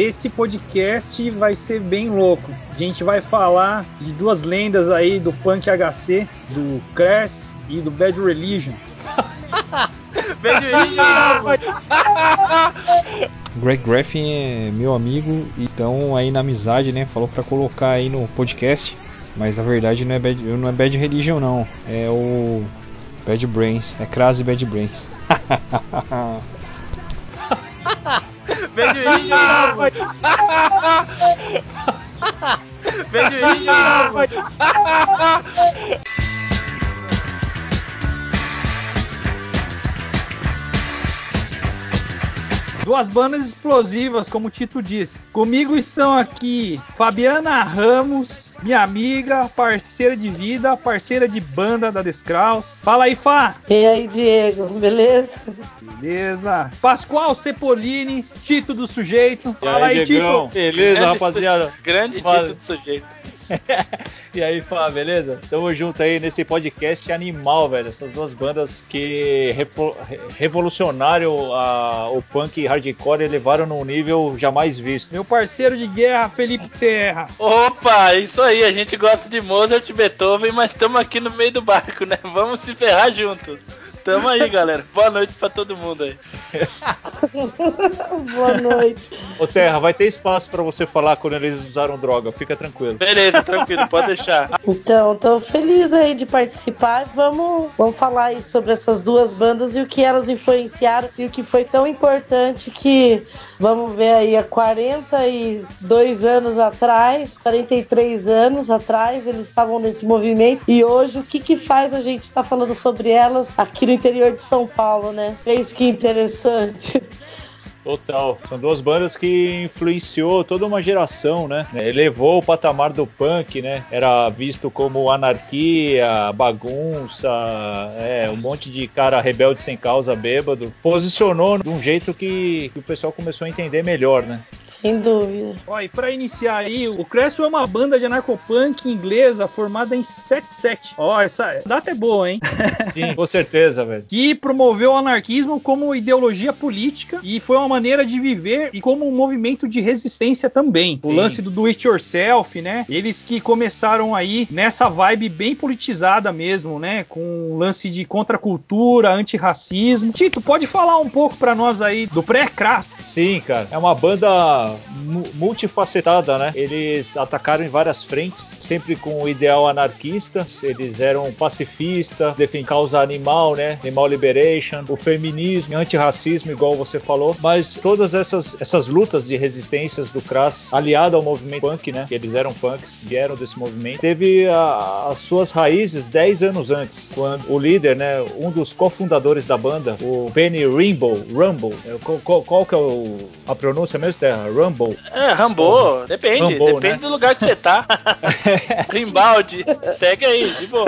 esse podcast vai ser bem louco. A gente vai falar de duas lendas aí do punk HC, do Crash e do Bad Religion. Bad Religion! Greg Graffin é meu amigo, então aí na amizade, né, falou para colocar aí no podcast, mas na verdade não é Bad, não é Bad Religion não, é o Bad Brains, é Crase Bad Brains. Bad Religion! Bad Religion! Duas bandas explosivas, como o Tito disse. Comigo estão aqui Fabiana Ramos, minha amiga, parceira de vida, parceira de banda da Descraus. Fala aí, Fá! E aí, Diego, beleza? Beleza. Pascoal Cepolini, Tito do Sujeito. E Fala aí, aí, Diegão? Tito. Beleza, Grande rapaziada? su- Grande Fala. título do sujeito. e aí, Fá, beleza? Tamo junto aí nesse podcast animal, velho. Essas duas bandas que revolucionaram a- o punk e hardcore e levaram num nível jamais visto. Meu parceiro de guerra, Felipe Terra. Opa, isso aí, a gente gosta de Mozart e Beethoven, mas estamos aqui no meio do barco, né? Vamos se ferrar junto. Tamo aí, galera. Boa noite pra todo mundo aí. Boa noite. Ô Terra, vai ter espaço pra você falar quando eles usaram droga, fica tranquilo. Beleza, tranquilo, pode deixar. Então, tô feliz aí de participar. Vamos, vamos falar aí sobre essas duas bandas e o que elas influenciaram e o que foi tão importante que, vamos ver aí, há 42 anos atrás, 43 anos atrás, eles estavam nesse movimento e hoje o que que faz a gente estar falando sobre elas aqui no interior de São Paulo, né? Fez que interessante. Total. São duas bandas que influenciou toda uma geração, né? Elevou o patamar do punk, né? Era visto como anarquia, bagunça, é, um monte de cara rebelde sem causa, bêbado. Posicionou de um jeito que, que o pessoal começou a entender melhor, né? Sem dúvida. Ó, e pra iniciar aí, o Creswell é uma banda de anarcopunk inglesa formada em 77. Ó, essa data é boa, hein? Sim, com certeza, velho. que promoveu o anarquismo como ideologia política e foi uma maneira de viver e como um movimento de resistência também. O Sim. lance do do it yourself, né? Eles que começaram aí nessa vibe bem politizada mesmo, né? Com lance de contracultura, antirracismo. Tito, pode falar um pouco pra nós aí do pré-crass? Sim, cara. É uma banda mu- multifacetada, né? Eles atacaram em várias frentes, sempre com o ideal anarquista. Eles eram pacifistas, defendem causa animal, né? Animal liberation, o feminismo, antirracismo, igual você falou. Mas todas essas, essas lutas de resistências do Crass, aliado ao movimento punk, né? Que eles eram punks, vieram desse movimento, teve as suas raízes 10 anos antes, quando o líder, né? Um dos cofundadores da banda, o Benny Rimble, Rumble, é, qual, qual- qual que é o- a pronúncia mesmo, Terra? Rumble. É, Rambo, depende, depende né? do lugar que você tá. Rimbaldi, segue aí, de boa.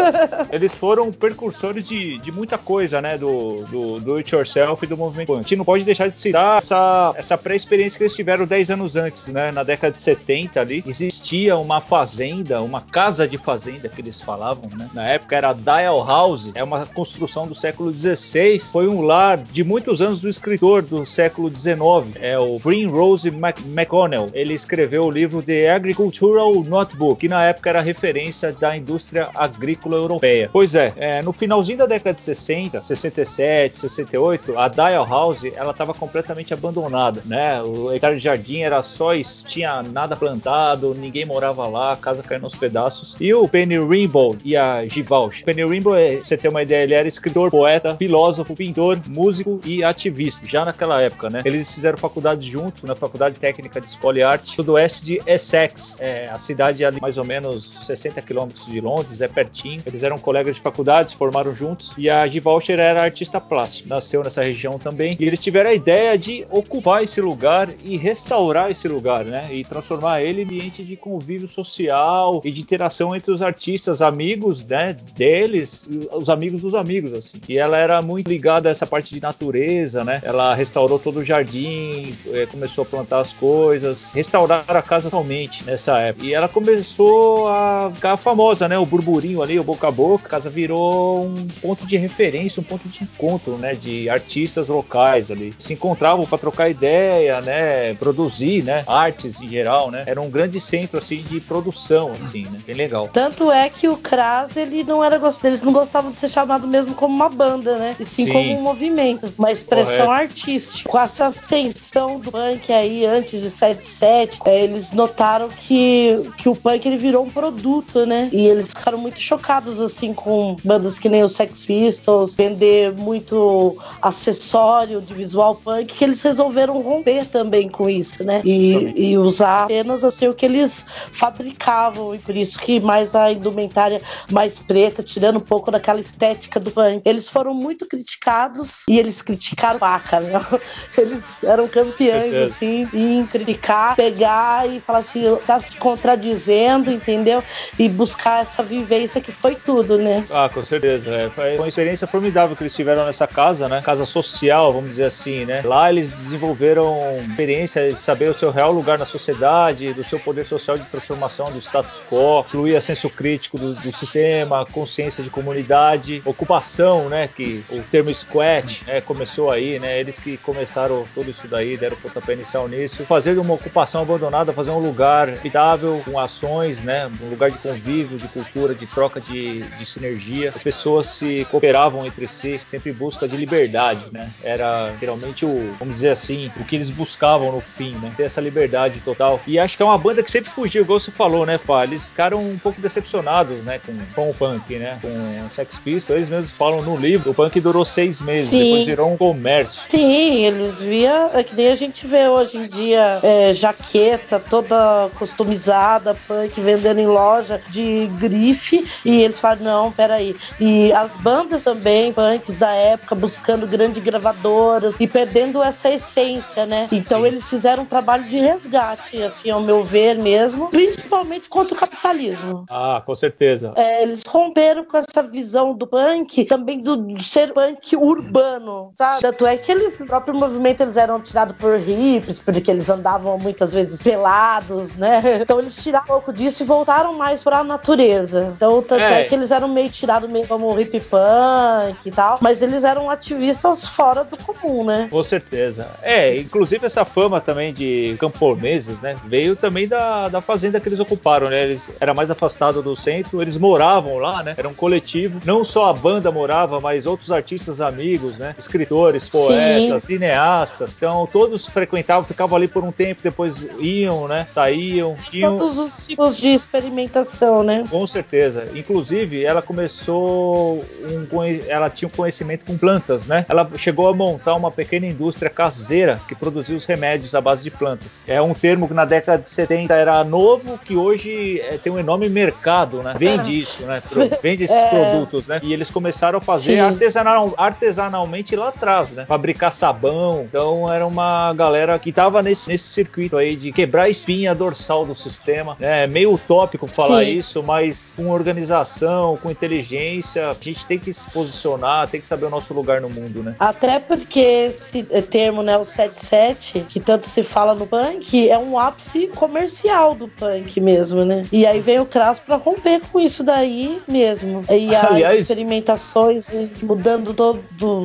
Eles foram precursores de, de muita coisa, né? Do, do, do It Yourself e do movimento. A gente não pode deixar de citar essa, essa pré-experiência que eles tiveram 10 anos antes, né? Na década de 70 ali, existia uma fazenda, uma casa de fazenda que eles falavam, né? Na época era Dial House, é uma construção do século XVI, foi um lar de muitos anos do escritor do século XIX, é o Rose Mac McConnell. Ele escreveu o livro The Agricultural Notebook, que na época era referência da indústria agrícola europeia. Pois é, é, no finalzinho da década de 60, 67, 68, a Dial House ela estava completamente abandonada, né? O hectare de jardim era só tinha nada plantado, ninguém morava lá, a casa caiu nos pedaços. E o Penny Rimbaud e a Givalch. Penny Rimbaud, é, você ter uma ideia, ele era escritor, poeta, filósofo, pintor, músico e ativista, já naquela época, né? Eles fizeram faculdade juntos, na Faculdade Técnica de Escola e Arte, sudoeste de Essex, é, a cidade ali mais ou menos 60 quilômetros de Londres, é pertinho. Eles eram colegas de faculdade, se formaram juntos. E a Givalcher era artista plástico, nasceu nessa região também. E eles tiveram a ideia de ocupar esse lugar e restaurar esse lugar, né? E transformar ele em ambiente de convívio social e de interação entre os artistas, amigos, né? Deles, os amigos dos amigos, assim. E ela era muito ligada a essa parte de natureza, né? Ela restaurou todo o jardim, eh, começou a plantar as coisas, restauraram a casa totalmente nessa época. E ela começou a ficar famosa, né? O burburinho ali, o boca a boca, a casa virou um ponto de referência, um ponto de encontro, né? De artistas locais ali. Se encontravam para trocar ideia, né? Produzir, né? Artes em geral, né? Era um grande centro, assim, de produção, assim, né? Bem legal. Tanto é que o Kras, ele não era eles não gostavam de ser chamado mesmo como uma banda, né? E sim, sim. como um movimento, uma expressão Correto. artística. Com essa ascensão do punk aí antes de 77, é, eles notaram que, que o punk ele virou um produto, né? E eles ficaram muito chocados assim com bandas que nem o Sex Pistols, vender muito acessório de visual punk, que eles resolveram romper também com isso, né? E, e usar apenas assim o que eles fabricavam e por isso que mais a indumentária mais preta, tirando um pouco daquela estética do punk. Eles foram muito criticados e eles criticaram vaca, né? Eles eram campeões assim em criticar, pegar e falar assim, tá se contradizendo, entendeu? E buscar essa vivência que foi tudo, né? Ah, com certeza. É. Foi uma experiência formidável que eles tiveram nessa casa, né? Casa social, vamos dizer assim, né? Lá eles desenvolveram experiência de saber o seu real lugar na sociedade, do seu poder social de transformação do status quo, fluir a senso crítico do, do sistema, consciência de comunidade, ocupação, né? Que o termo squat né, começou aí, né? Eles que começaram tudo isso daí, deram pontapé inicial nisso. Fazer uma ocupação abandonada, fazer um lugar habitável com ações, né? Um lugar de convívio, de cultura, de troca de, de sinergia. As pessoas se cooperavam entre si, sempre em busca de liberdade, né? Era geralmente o, vamos dizer assim, o que eles buscavam no fim, né? Ter essa liberdade total. E acho que é uma banda que sempre fugiu, igual você falou, né, Fá? Eles ficaram um pouco decepcionados, né, com, com o punk, né? Com o Sex Pistols. Eles mesmos falam no livro, o punk durou seis meses, Sim. depois virou um comércio. Sim, eles via, é que nem a gente vê hoje em dia, é, jaqueta toda customizada, punk vendendo em loja de grife, e eles falam, não, peraí. E as bandas também, punks da época, buscando grandes gravadoras e perdendo essa essência, né? Então eles fizeram um trabalho de resgate, assim, ao meu ver mesmo, principalmente contra o capitalismo. Ah, com certeza. É, eles romperam com essa visão do punk, também do, do ser punk urbano, sabe? Tanto é que eles, o próprio movimento eles eram tirados por hippies, porque eles andavam muitas vezes pelados, né? Então eles tiraram um pouco disso e voltaram mais pra natureza. Então, tanto é, é que eles eram meio tirados meio como hip punk e tal, mas eles eram ativistas fora do comum, né? Com certeza. É, inclusive essa fama também de camponeses, né? Veio também da, da fazenda que eles ocuparam, né? Eles era mais afastado do centro, eles moravam lá, né? Era um coletivo. Não só a banda morava, mas outros artistas amigos, né? Escritores, poetas, Sim. cineastas. Então todos frequentavam, ficavam ali por um tempo, depois iam, né? Saíam. Tinham... Todos os tipos de experimentação, né? Com certeza. Inclusive, ela começou um, ela tinha um conhecimento com plantas, né? Ela chegou a montar uma pequena indústria caseira que produzia os remédios à base de plantas. É um termo que na década de 70 era novo, que hoje é, tem um enorme mercado, né? Vende isso, né? Vende esses é... produtos, né? E eles começaram a fazer artesanal, artesanalmente lá atrás, né? Fabricar sabão. Então era uma galera que tava nesse, nesse circuito aí de quebrar a espinha dorsal do sistema. É meio utópico falar Sim. isso, mas com organização, com inteligência, a gente tem que se posicionar, tem que saber o nosso lugar no mundo, né? Até porque esse termo, né, o 77, que tanto se fala no punk, é um ápice comercial do punk mesmo, né? E aí vem o Crass para romper com isso daí mesmo. E as Aliás, experimentações mudando todo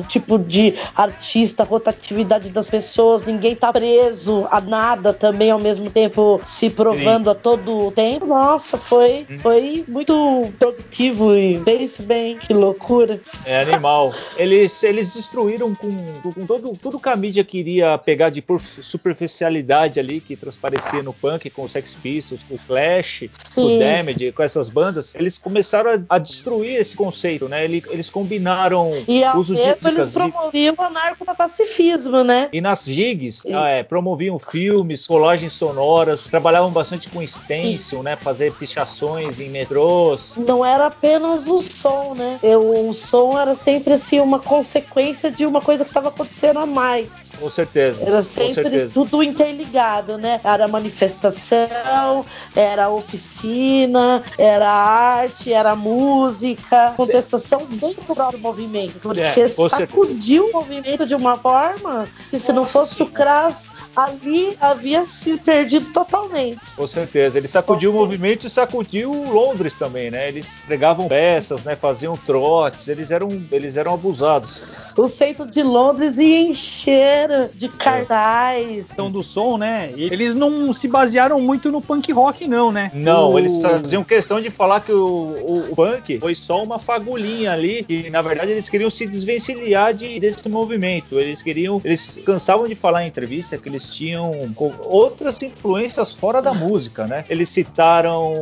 tipo de artista, rotatividade das pessoas, ninguém tá preso a nada também ao mesmo tempo se provando sim. a todo o tempo. Nossa, foi, hum. foi muito produtivo e pense bem, que loucura. É animal. eles, eles destruíram com, com todo, tudo que a mídia queria pegar de superficialidade ali, que transparecia no punk, com o Sex Pistols, com o Clash, Sim. com o Damage, com essas bandas, eles começaram a, a destruir esse conceito, né? Eles, eles combinaram e uso mesmo de eles promoviam o anarcopacifismo, né? E nas gigs, ah, é, promoviam filmes, colagens sonoras, trabalhavam bastante com stencil, Sim. né? Fazer pichações em metrôs. Não era apenas o som, né? Eu, o som era sempre assim uma consequência de uma coisa que estava acontecendo a mais. Com certeza. Era sempre certeza. tudo interligado, né? Era manifestação, era oficina, era arte, era música, contestação dentro do próprio movimento. Porque é, sacudiu o movimento de uma forma que se Nossa, não fosse o CRAS ali havia se perdido totalmente. Com certeza. Ele sacudiu o movimento e sacudiu Londres também, né? Eles pregavam peças, né? Faziam trotes, eles eram, eles eram abusados. O centro de Londres ia encher de cartaz. Então, do som, né? Eles não se basearam muito no punk rock, não, né? Não, O- eles faziam questão de falar que o, o- o punk foi só uma fagulhinha ali, que na verdade eles queriam se desvencilhar de, desse movimento. Eles queriam, eles cansavam de falar em entrevista que eles tinham outras influências fora da música, né? Eles citaram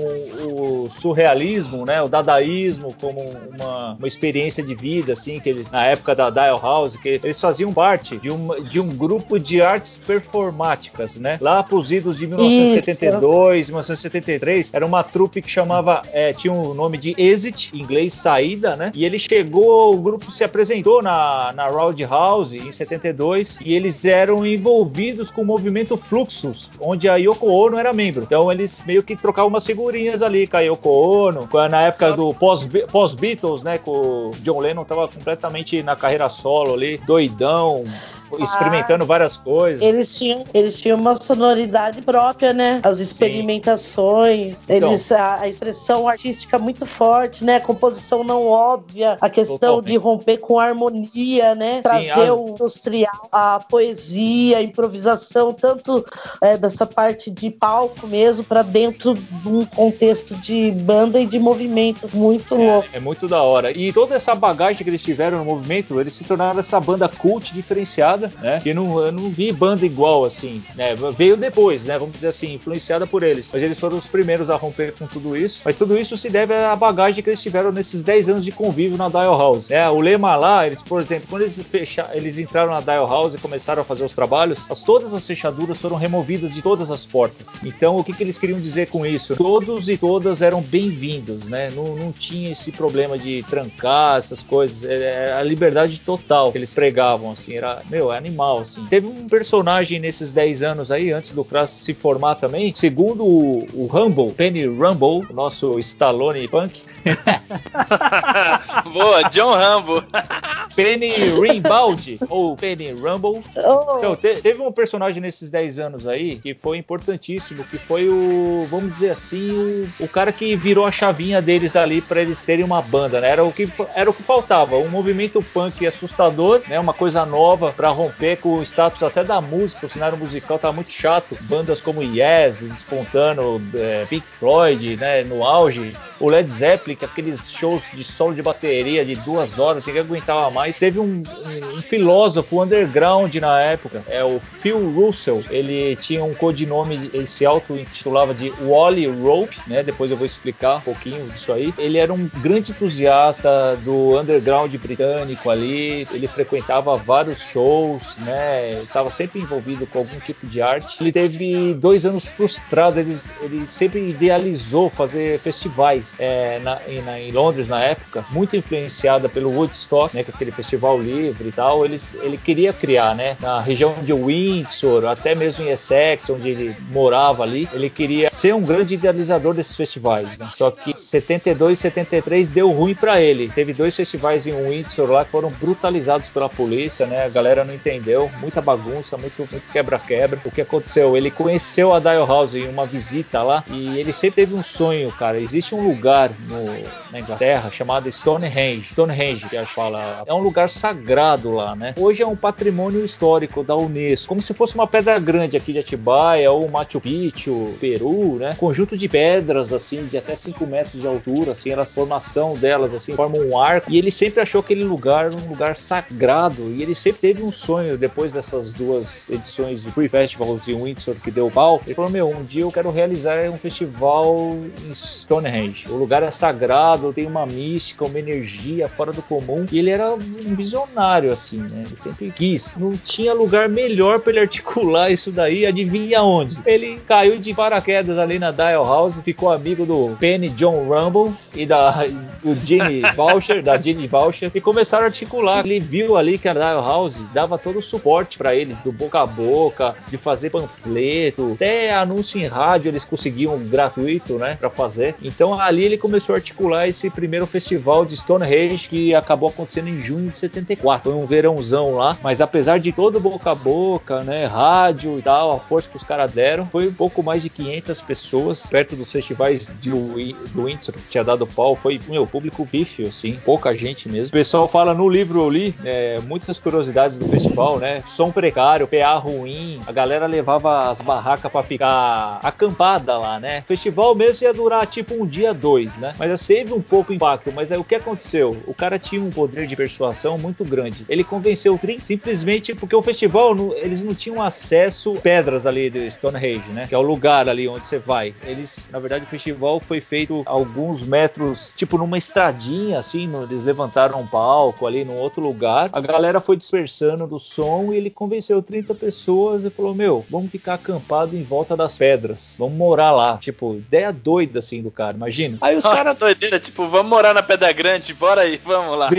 o surrealismo, né? O dadaísmo como uma, uma experiência de vida, assim, que eles, na época da Dial House, que eles faziam parte de, uma, de um grupo de artes performáticas, né? Lá pros idos de 1972, 1973, era uma trupe que chamava, é, tinha o nome de Exit, em inglês saída, né? E ele chegou, o grupo se apresentou na, na Roundhouse em 72 e eles eram envolvidos com o movimento Fluxus, onde a Yoko Ono era membro. Então eles meio que trocavam umas figurinhas ali com a Yoko Ono, na época do pós- pós-Beatles, né? Com o John Lennon tava completamente na carreira solo ali, doidão, experimentando várias coisas. Eles tinham, eles tinham uma sonoridade própria, né? As experimentações, Então. eles, a, a expressão artística muito forte, né? A composição não óbvia, a questão Totalmente. de romper com a harmonia, né? Trazer a- o industrial, a poesia, a improvisação, tanto é, dessa parte de palco mesmo, para dentro de um contexto de banda e de movimento muito louco. É muito da hora. E toda essa bagagem que eles tiveram no movimento, eles se tornaram essa banda cult diferenciada, né? Que não, eu não vi banda igual assim, né? Veio depois, né? Vamos dizer assim, influenciada por eles. Mas eles foram os primeiros a romper com tudo isso. Mas tudo isso se deve à bagagem que eles tiveram nesses 10 anos de convívio na Dial House. É, o lema lá, eles, por exemplo, quando eles eles entraram na Dial House e começaram a fazer os trabalhos, as, todas as fechaduras foram removidas de todas as portas. Então, o que, que eles queriam dizer com isso? Todos e todas eram bem-vindos, né? Não, não tinha esse problema de trancar essas coisas. Era a liberdade total que eles pregavam, assim. Era, meu, é animal, assim. Teve um personagem nesses 10 anos aí, antes do Crass se formar também, segundo o, o Rumble, Penny Rumble, o nosso Stallone Punk, Boa, John Rambo. Penny Rimbaldi, ou Penny Rumble, Oh, Então, te- teve um personagem nesses 10 anos aí que foi importantíssimo, que foi o, vamos dizer assim, o, o cara que virou a chavinha deles ali para eles terem uma banda, né? Era o que era o que faltava, um movimento punk assustador, né? Uma coisa nova para romper com o status até da música, o cenário musical tava muito chato. Bandas como Yes despontando, é, Pink Floyd, né? No auge, o Led Zeppelin, que aqueles shows de solo de bateria de duas horas, ninguém aguentava mais. Teve um, um- um filósofo underground na época, é o Phil Russell. Ele tinha um codinome, ele se auto-intitulava de Wally Rope, né? Depois eu vou explicar um pouquinho disso aí. Ele era um grande entusiasta do underground britânico ali. Ele frequentava vários shows, né? Estava sempre envolvido com algum tipo de arte. Ele teve dois anos frustrado. Ele, ele sempre idealizou fazer festivais é, na- na- em Londres na época, muito influenciada pelo Woodstock, né? Que é aquele festival livre e tal. Ele, ele queria criar, né? Na região de Windsor, até mesmo em Essex, onde ele morava ali. Ele queria ser um grande idealizador desses festivais. né? Só que 72 e 73 deu ruim para ele. Teve dois festivais em Windsor lá que foram brutalizados pela polícia, né? A galera não entendeu, muita bagunça, muito quebra-quebra. O que aconteceu? Ele conheceu a Dial House em uma visita lá e ele sempre teve um sonho, cara. Existe um lugar no- na Inglaterra chamado Stonehenge. Stonehenge, que a gente fala, é um lugar sagrado lá, né? Hoje é um patrimônio histórico da Unesco, como se fosse uma pedra grande aqui de Atibaia ou Machu Picchu, Peru, né? Conjunto de pedras assim de até 5 metros de altura, assim, a formação delas assim forma um arco. E ele sempre achou aquele lugar um lugar sagrado e ele sempre teve um sonho depois dessas duas edições de Free Festivals em Windsor que deu pau. Ele falou: "Meu, um dia eu quero realizar um festival em Stonehenge. O lugar é sagrado, tem uma mística, uma energia fora do comum". E ele era um visionário assim, né? Ele sempre quis. Não tinha lugar melhor para ele articular isso daí. Adivinha onde? Ele caiu de paraquedas ali na Dial House, ficou amigo do Penny John Rumble e da do Gene Voucher, da Gene Voucher, e começaram a articular. Ele viu ali que a Dial House dava todo o suporte para ele, do boca a boca, de fazer panfleto, até anúncio em rádio eles conseguiam gratuito, né, para fazer. Então ali ele começou a articular esse primeiro festival de Stonehenge que acabou acontecendo em junho de 74. Foi um verãozão lá, mas apesar de todo boca a boca, né, rádio e tal, a força que os caras deram, foi um pouco mais de 500 pessoas perto dos festivais de, do Windsor que tinha dado pau, foi meu público pífio, assim, pouca gente mesmo. O pessoal fala no livro eu li é, muitas curiosidades do festival, né? Som precário, PA ruim, a galera levava as barracas para ficar acampada lá, né? O festival mesmo ia durar tipo um dia, dois, né? Mas assim, teve um pouco impacto, mas aí o que aconteceu? O cara tinha um poder de persuasão muito grande. Ele convenceu o Trin simplesmente porque o festival, eles não tinham acesso pedras ali do Stonehenge, né? Que é o lugar ali onde você vai. Eles, na verdade, o festival foi feito alguns metros, tipo numa estradinha, assim, eles levantaram um palco ali num outro lugar. A galera foi dispersando do som e ele convenceu 30 pessoas e falou: Meu, vamos ficar acampado em volta das pedras. Vamos morar lá. Tipo, ideia doida assim do cara, imagina. Aí os caras. doideira, tipo, vamos morar na Pedra Grande, bora aí, vamos lá.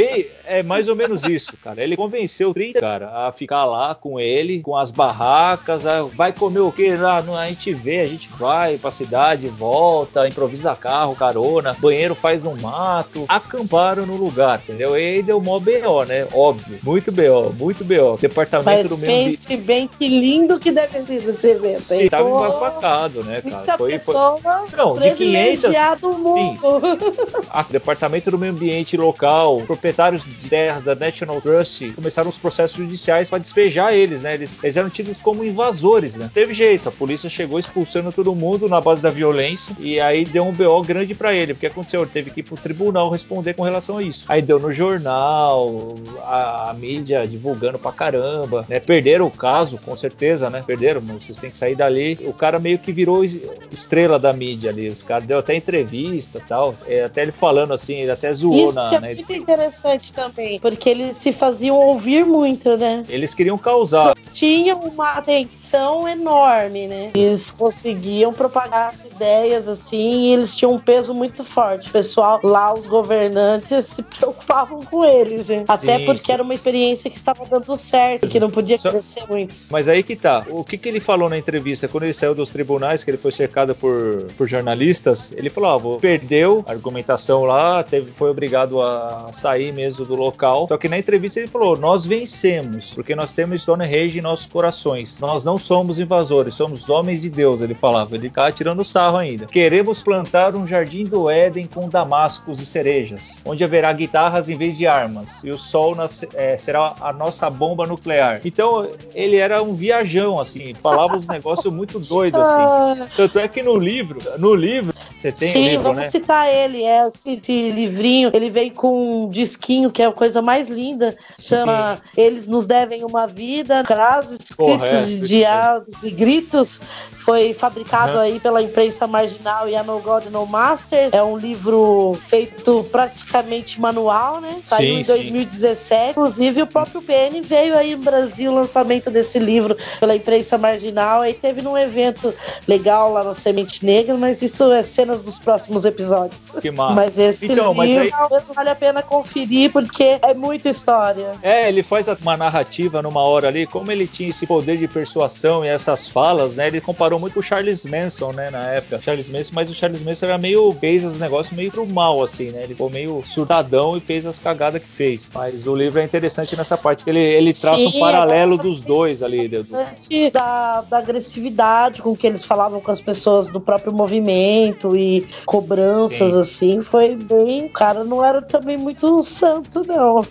É mais ou menos isso, cara. Ele convenceu 30 cara a ficar lá com ele, com as barracas. Vai comer o que? lá? a gente vê, a gente vai pra cidade, volta, improvisa carro, carona, banheiro faz um mato. Acamparam no lugar, entendeu? E aí deu mó BO, né? Óbvio. Muito BO, muito BO. Departamento Mas do meio pense ambiente. bem que lindo que deve ser esse evento. Sim, tava embasbacado, né, cara? Foi, foi... Não, de 500. Mundo. A Departamento do Meio Ambiente local, proprietários de terras da National Trust começaram os processos judiciais para despejar eles, né? Eles, eles eram tidos como invasores, né? Teve jeito, a polícia chegou expulsando todo mundo na base da violência e aí deu um BO grande para ele. Porque aconteceu? Ele teve que ir pro tribunal responder com relação a isso. Aí deu no jornal, a, a mídia divulgando pra caramba, né? Perderam o caso, com certeza, né? Perderam, vocês têm que sair dali. O cara meio que virou estrela da mídia ali. Os caras deu até entrevista tal. É, até ele falando assim, ele até zoou Isso na. Isso é muito interessante também, porque eles se faziam ouvir muito, né? Eles queriam causar. Tinham uma atenção enorme, né? Eles conseguiam propagar as ideias assim e eles tinham um peso muito forte. O pessoal lá, os governantes, se preocupavam com eles, né? Até sim, porque sim. era uma experiência que estava dando certo, que não podia Só... crescer muito. Mas aí que tá. O que, que ele falou na entrevista quando ele saiu dos tribunais, que ele foi cercado por, por jornalistas? Ele falou: ah, vou, perdeu a argumentação lá, teve, foi obrigado a sair mesmo do local. Só que na entrevista ele falou: nós vencemos, porque nós temos Stonehenge em nossos corações. Nós não somos invasores, somos homens de Deus, ele falava. Ele ficava tirando sarro ainda. Queremos plantar um jardim do Éden com damascos e cerejas, onde haverá guitarras em vez de armas, e o sol é, será a nossa bomba nuclear. Então, ele era um viajão, assim, falava uns negócios muito doidos, assim. Ah. Tanto é que no livro, no livro, você tem Sim, o livro, vamos né? citar ele, é esse, livrinho, ele vem com um disquinho que é a coisa mais linda, chama Sim. Eles nos devem uma vida, frases, escritos diálogos e gritos, foi fabricado uhum. aí pela imprensa marginal e a No God No Master. É um livro feito praticamente manual, né? Saiu sim, em 2017. Sim. Inclusive, o próprio PN veio aí no Brasil o lançamento desse livro pela imprensa marginal. Aí teve num evento legal lá na Semente Negra, mas isso é cenas dos próximos episódios. Que massa. Mas esse então, livro mas aí... vale a pena conferir porque é muita história. É, ele faz uma narrativa numa hora ali, como ele tinha esse poder de persuasão e essas falas, né? Ele comparou muito com o Charles Manson, né, na época. Charles Manson, mas o Charles Manson era meio fez os negócios meio pro mal assim, né? Ele ficou meio surtadão e fez as cagadas que fez. Mas o livro é interessante nessa parte que ele, ele traça Sim, um paralelo dos dois ali, do... da, da agressividade com que eles falavam com as pessoas do próprio movimento e cobranças Sim. assim, foi bem, o cara não era também muito santo não. Uhum.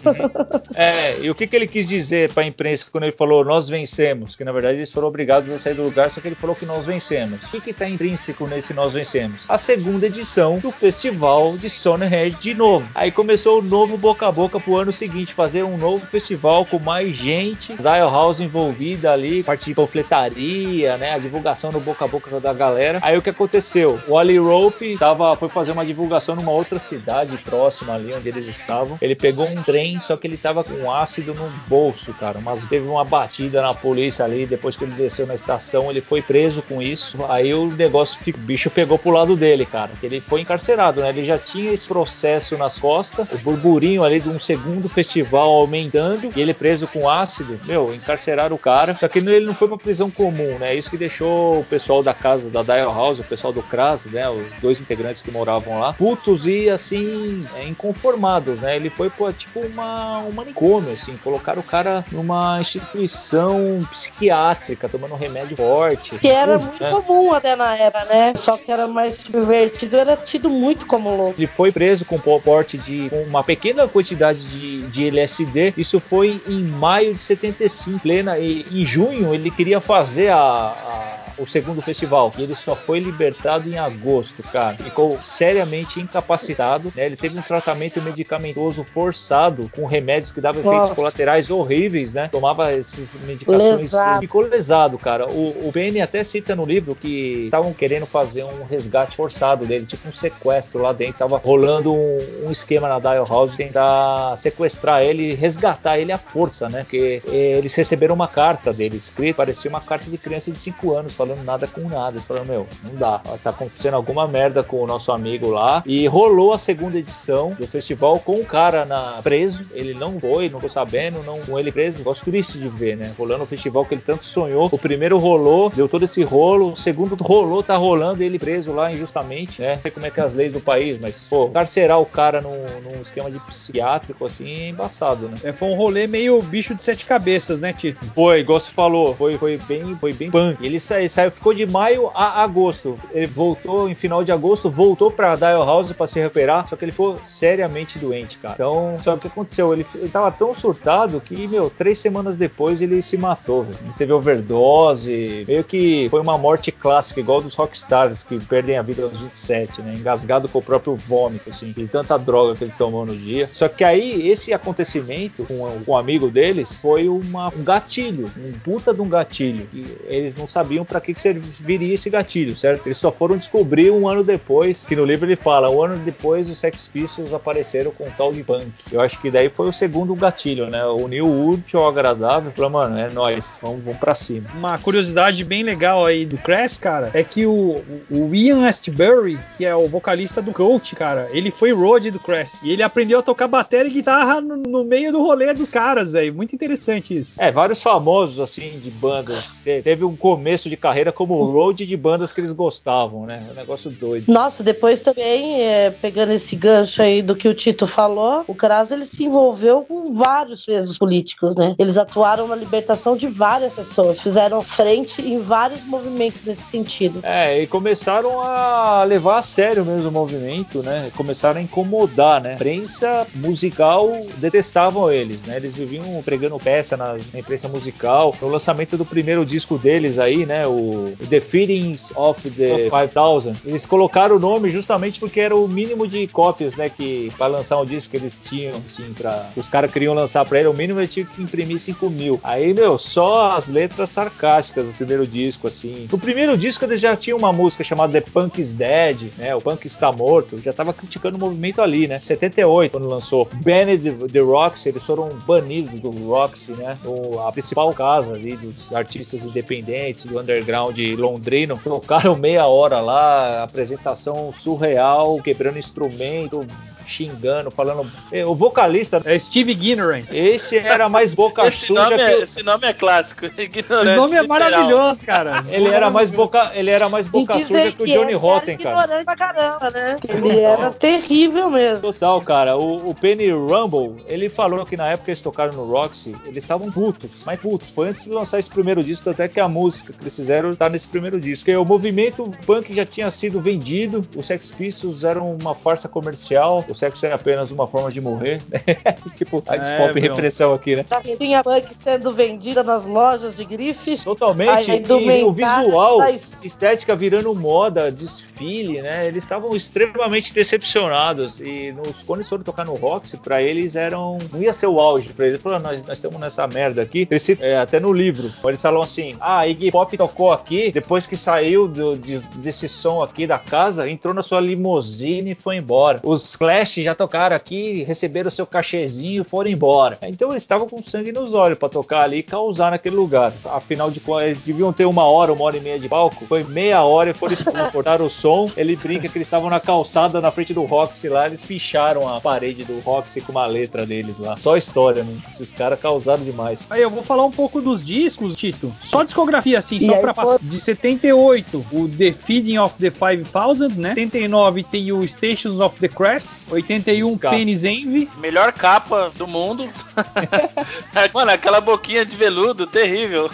É, e o que que ele quis dizer para a imprensa quando ele falou nós vencemos, que na verdade eles foram obrigados a sair do lugar, só que ele falou que nós vencemos. O que está intrínseco nesse nós vencemos? A segunda edição do festival de Stonehenge de novo. Aí começou o novo boca a boca pro ano seguinte, fazer um novo festival com mais gente, Dial House envolvida ali, parte de panfletaria, né, a divulgação no boca a boca da galera. Aí o que aconteceu? O Ali Rope tava, foi fazer uma divulgação numa outra cidade próxima ali onde eles estavam. Ele pegou um trem, só que ele tava com ácido no bolso, cara. Mas teve uma batida na polícia ali depois que ele desceu na estação, ele foi preso com isso. Aí o negócio, o bicho pegou pro lado dele, cara. Que ele foi encarcerado, né? Ele já tinha esse processo nas costas, o burburinho ali de um segundo festival aumentando, e ele preso com ácido. Meu, encarceraram o cara. Só que ele não foi pra prisão comum, né? Isso que deixou o pessoal da casa da Dial House, o pessoal do Kras, né? Os dois integrantes que moravam lá, putos e assim, é, inconformados, né? Ele foi pô, tipo uma, um manicômio, assim, colocaram o cara numa instituição psiquiátrica, tomando um remédio forte. Que era muito né? comum até na época, né? Só que era mais subvertido, era tido muito como louco. Ele foi preso com porte de uma pequena quantidade de, de LSD. Isso foi em maio de 75, plena. E em junho ele queria fazer a, a o segundo festival. E ele só foi libertado em agosto, cara. Ficou seriamente incapacitado, né? Ele teve um tratamento medicamentoso forçado com remédios que davam efeitos colaterais horríveis, né? Tomava essas medicações lesado. ficou lesado, cara. O, o Benny até cita no livro que estavam querendo fazer um resgate forçado dele, tipo um sequestro lá dentro. Tava rolando um, um esquema na Dial House tentar sequestrar ele e resgatar ele à força, né? Porque eles receberam uma carta dele escrita, parecia uma carta de criança de 5 anos, falando nada com nada. Eles falaram, meu, não dá. Tá acontecendo alguma merda com o nosso amigo lá. E rolou a segunda edição do festival com o cara na, preso. Ele não foi, não tô sabendo, não com ele preso. Gosto triste de ver, né? Rolando o festival que ele tanto sonhou. O primeiro rolou, deu todo esse rolo. O segundo rolou, tá rolando ele preso lá injustamente, né? Não sei como é que é as leis do país, mas, pô, carcerar o cara num, num esquema de psiquiátrico assim é embaçado, né? É, foi um rolê meio bicho de sete cabeças, né, Tito? Foi, igual você falou, foi, foi bem, foi bem punk. Ele saiu, saiu ficou de maio a agosto. Ele voltou em final de agosto, voltou pra Dial House para se recuperar, só que ele ficou seriamente doente, cara. Então, só o que aconteceu? Ele, ele tava tão surtado que, meu, três semanas depois ele se matou, velho. Ele teve overdose, meio que foi uma morte clássica, igual dos rockstars que perdem a vida aos 27, né? Engasgado com o próprio vômito, assim, de tanta droga que ele tomou no dia. Só que aí, esse acontecimento com, com um amigo deles foi uma, um gatilho, um puta de um gatilho. E eles não sabiam para que, que serviria esse gatilho, certo? Eles só foram descobrir um ano depois, que no livro ele fala, um ano depois os Sex Pistols apareceram com o tal de punk. Eu acho que daí foi o segundo gatilho, né? O New útil ao agradável, falou, mano, é nós, vamos, vamos pra cima. Uma curiosidade bem legal aí do Crash, cara, é que o, o Ian Astbury, que é o vocalista do Coach, cara, ele foi road do Crash. E ele aprendeu a tocar bateria e guitarra no, no meio do rolê dos caras, velho. Muito interessante isso. É, vários famosos, assim, de bandas. Teve um começo de carreira como road de bandas que eles gostavam, né? É um negócio doido. Nossa, depois também, é, pegando esse gancho aí do que o Tito falou, o Kras ele se envolveu com vários presos políticos, né? Eles atuaram na libertação de várias pessoas, fizeram frente em vários movimentos nesse sentido. É, e começaram a levar a sério mesmo o movimento, né? Começaram a incomodar, né? A imprensa musical detestavam eles, né? Eles viviam pregando peça na, na imprensa musical. No lançamento do primeiro disco deles aí, né? O The Feelings of the 5000. Eles colocaram o nome justamente porque era o mínimo de cópias, né, que para lançar um disco que eles tinham, assim, para os caras queriam lançar para ele, o mínimo ele tinha que imprimir 5 mil. Aí, meu, só as letras sarcásticas do primeiro disco, assim. No primeiro disco eles já tinham uma música chamada The Punk is Dead, né, o Punk está morto. Já tava criticando o movimento ali, né. 78 quando lançou Banned the Roxy, eles foram banidos do Roxy, né, o, a principal casa ali dos artistas independentes do underground londrino, tocaram meia hora lá, apresentação surreal, quebrando instrumento, xingando, falando. Eh, o vocalista. É Steve Ignorant. Esse era mais boca esse suja nome que. é, o- Esse nome é clássico. Ignorante, Esse nome é literal. maravilhoso, cara. Ele era mais boca, ele era mais boca suja que o Johnny ele Rotten, era cara. ignorante pra caramba, né? Ele era terrível mesmo. Total, cara. O, o Penny Rumble, ele falou que na época eles tocaram no Roxy, eles estavam putos, mas putos. Foi antes de lançar esse primeiro disco, até que a música que eles fizeram tá nesse primeiro disco. Porque o movimento punk já tinha sido vendido, os Sex Pistols eram uma farsa comercial, o sexo era apenas uma forma de morrer. tipo, a desculpa e meu. repressão aqui, né? Tinha punk sendo vendida nas lojas de grife. Totalmente. A E o visual, tá es- estética virando moda, desfile, né? Eles estavam extremamente decepcionados. E nos, quando eles foram tocar no Roxy, pra eles eram. Não ia ser o auge pra eles. Falaram, nós, nós estamos nessa merda aqui. Eles é, até no livro. Eles falam assim: ah, a Iggy Pop tocou aqui, depois que saiu do, de, desse som aqui da casa, entrou na sua limusine e foi embora. Os Clash já tocaram aqui, receberam seu cachezinho e foram embora. Então eles estavam com sangue nos olhos para tocar ali e causar naquele lugar. Afinal de contas, eles deviam ter uma hora, uma hora e meia de palco. Foi meia hora e foram cortaram o som. Ele brinca que eles estavam na calçada na frente do Roxy lá, eles ficharam a parede do Roxy com uma letra deles lá. Só história, né? Esses caras causaram demais. Aí eu vou falar um pouco dos discos, Tito. Só discografia, assim, E só pra passar. De 78, o The Feeding of the 5000, né? 79 tem o Stations of the Crest. 81, Descasso. Penny's Envy. Melhor capa do mundo. Mano, aquela boquinha de veludo, terrível.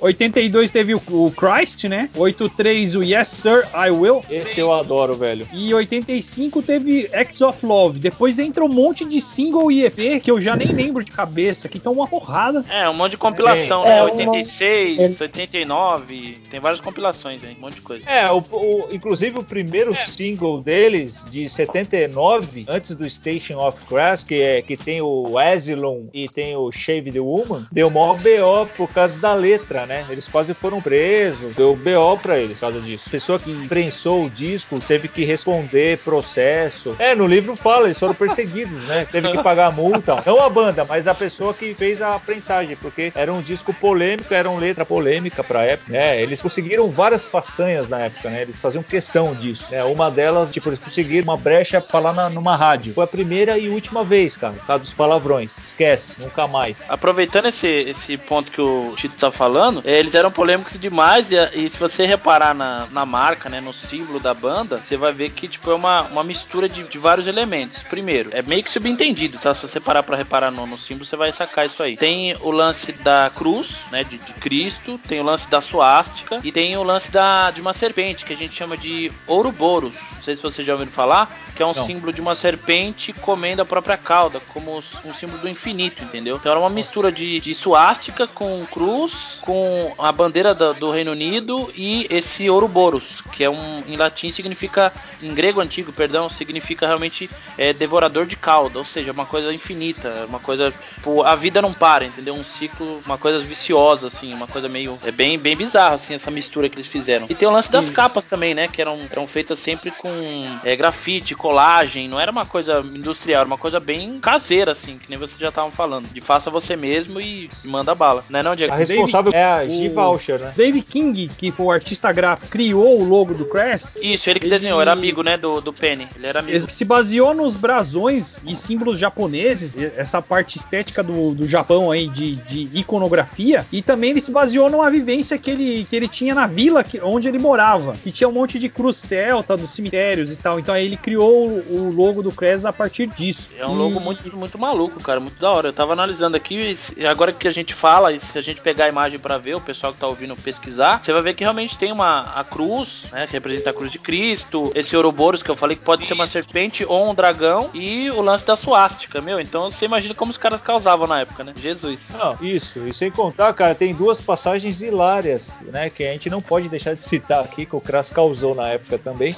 O- 82 teve o, o Christ, né? 83 o Yes Sir, I Will. Esse eu adoro, velho. E 85 teve Acts of Love. Depois entra um monte de single e EP que eu já nem lembro de cabeça. Aqui estão uma porrada. É, um monte de compilação, É, né? é, 86, é. 89, tem várias compilações aí, um monte de coisa. É, o, o- inclusive o primeiro single deles, de 79, antes do Station of Grass, que, é, que tem o Asylum e tem o Shave the Woman, deu maior BO por causa da letra, né? Eles quase foram presos, deu BO pra eles por causa disso. Pessoa que prensou o disco teve que responder processo. É, no livro fala, eles foram perseguidos, né? Teve que pagar multa. Não a banda, mas a pessoa que fez a prensagem, porque era um disco polêmico, era uma letra polêmica pra época, né? Eles conseguiram várias façanhas na época, né? Eles faziam questão disso, né? Uma delas, tipo, eles conseguiram uma brecha pra falar na- numa rádio. Foi a primeira e última vez, cara, causa dos palavrões. Esquece, nunca mais. Aproveitando esse, esse ponto que o Tito tá falando, é, eles eram polêmicos demais e, e se você reparar na, na marca, né, no símbolo da banda, você vai ver que tipo, é uma, uma mistura de, de vários elementos. Primeiro, é meio que subentendido, tá? Se você parar pra reparar no, no símbolo, você vai sacar isso aí. Tem o lance da cruz, né, de, de Cristo, tem o lance da suástica e tem o lance da, de uma serpente, que a gente chama de Ouroboros. Não sei se vocês já ouviram falar, que é um Não. símbolo de uma serpente comendo a própria cauda, como um símbolo do infinito, entendeu? Então era uma mistura de, de suástica com cruz, com a bandeira da- do Reino Unido e esse Ouroboros, que é um em latim significa, em grego antigo, perdão, significa realmente é, devorador de cauda, ou seja, uma coisa infinita, uma coisa, tipo, a vida não para, entendeu? Um ciclo, uma coisa viciosa, assim, uma coisa meio, é bem, bem bizarro, assim, essa mistura que eles fizeram. E tem o lance das capas também, né, que eram, eram feitas sempre com é, grafite, colagem, não era uma coisa industrial, era uma coisa bem caseira, assim, que nem vocês já estavam falando, de faça você mesmo e manda bala, né não, Diego? A responsável é a G. Voucher, né? Dave King, que foi o artista gráfico, criou o logo do Crest. Isso, ele que Ele- desenhou, era amigo, né, do, do Penny, ele era amigo. Ele se baseou nos brasões e símbolos japoneses, essa parte estética do, do Japão aí de, de iconografia, e também ele se baseou numa vivência que ele, que ele tinha na vila que- onde ele morava, que tinha um monte de cruz celta dos cemitérios e tal. Então aí ele criou o, o logo do Cres a partir disso. É um E- logo muito, muito maluco, cara, muito da hora. Eu tava analisando aqui, e agora que a gente fala, e se a gente pegar a imagem pra ver, o pessoal que tá ouvindo pesquisar, você vai ver que realmente tem uma a cruz, né, que representa a cruz de Cristo, esse Ouroboros que eu falei que pode ser uma serpente ou um dragão, e o lance da suástica, meu. Então você imagina como os caras causavam na época, né? Jesus. Não, isso. E sem contar, cara, tem duas passagens hilárias, né? Que a gente não pode deixar de citar aqui, que o Kras causou na época também.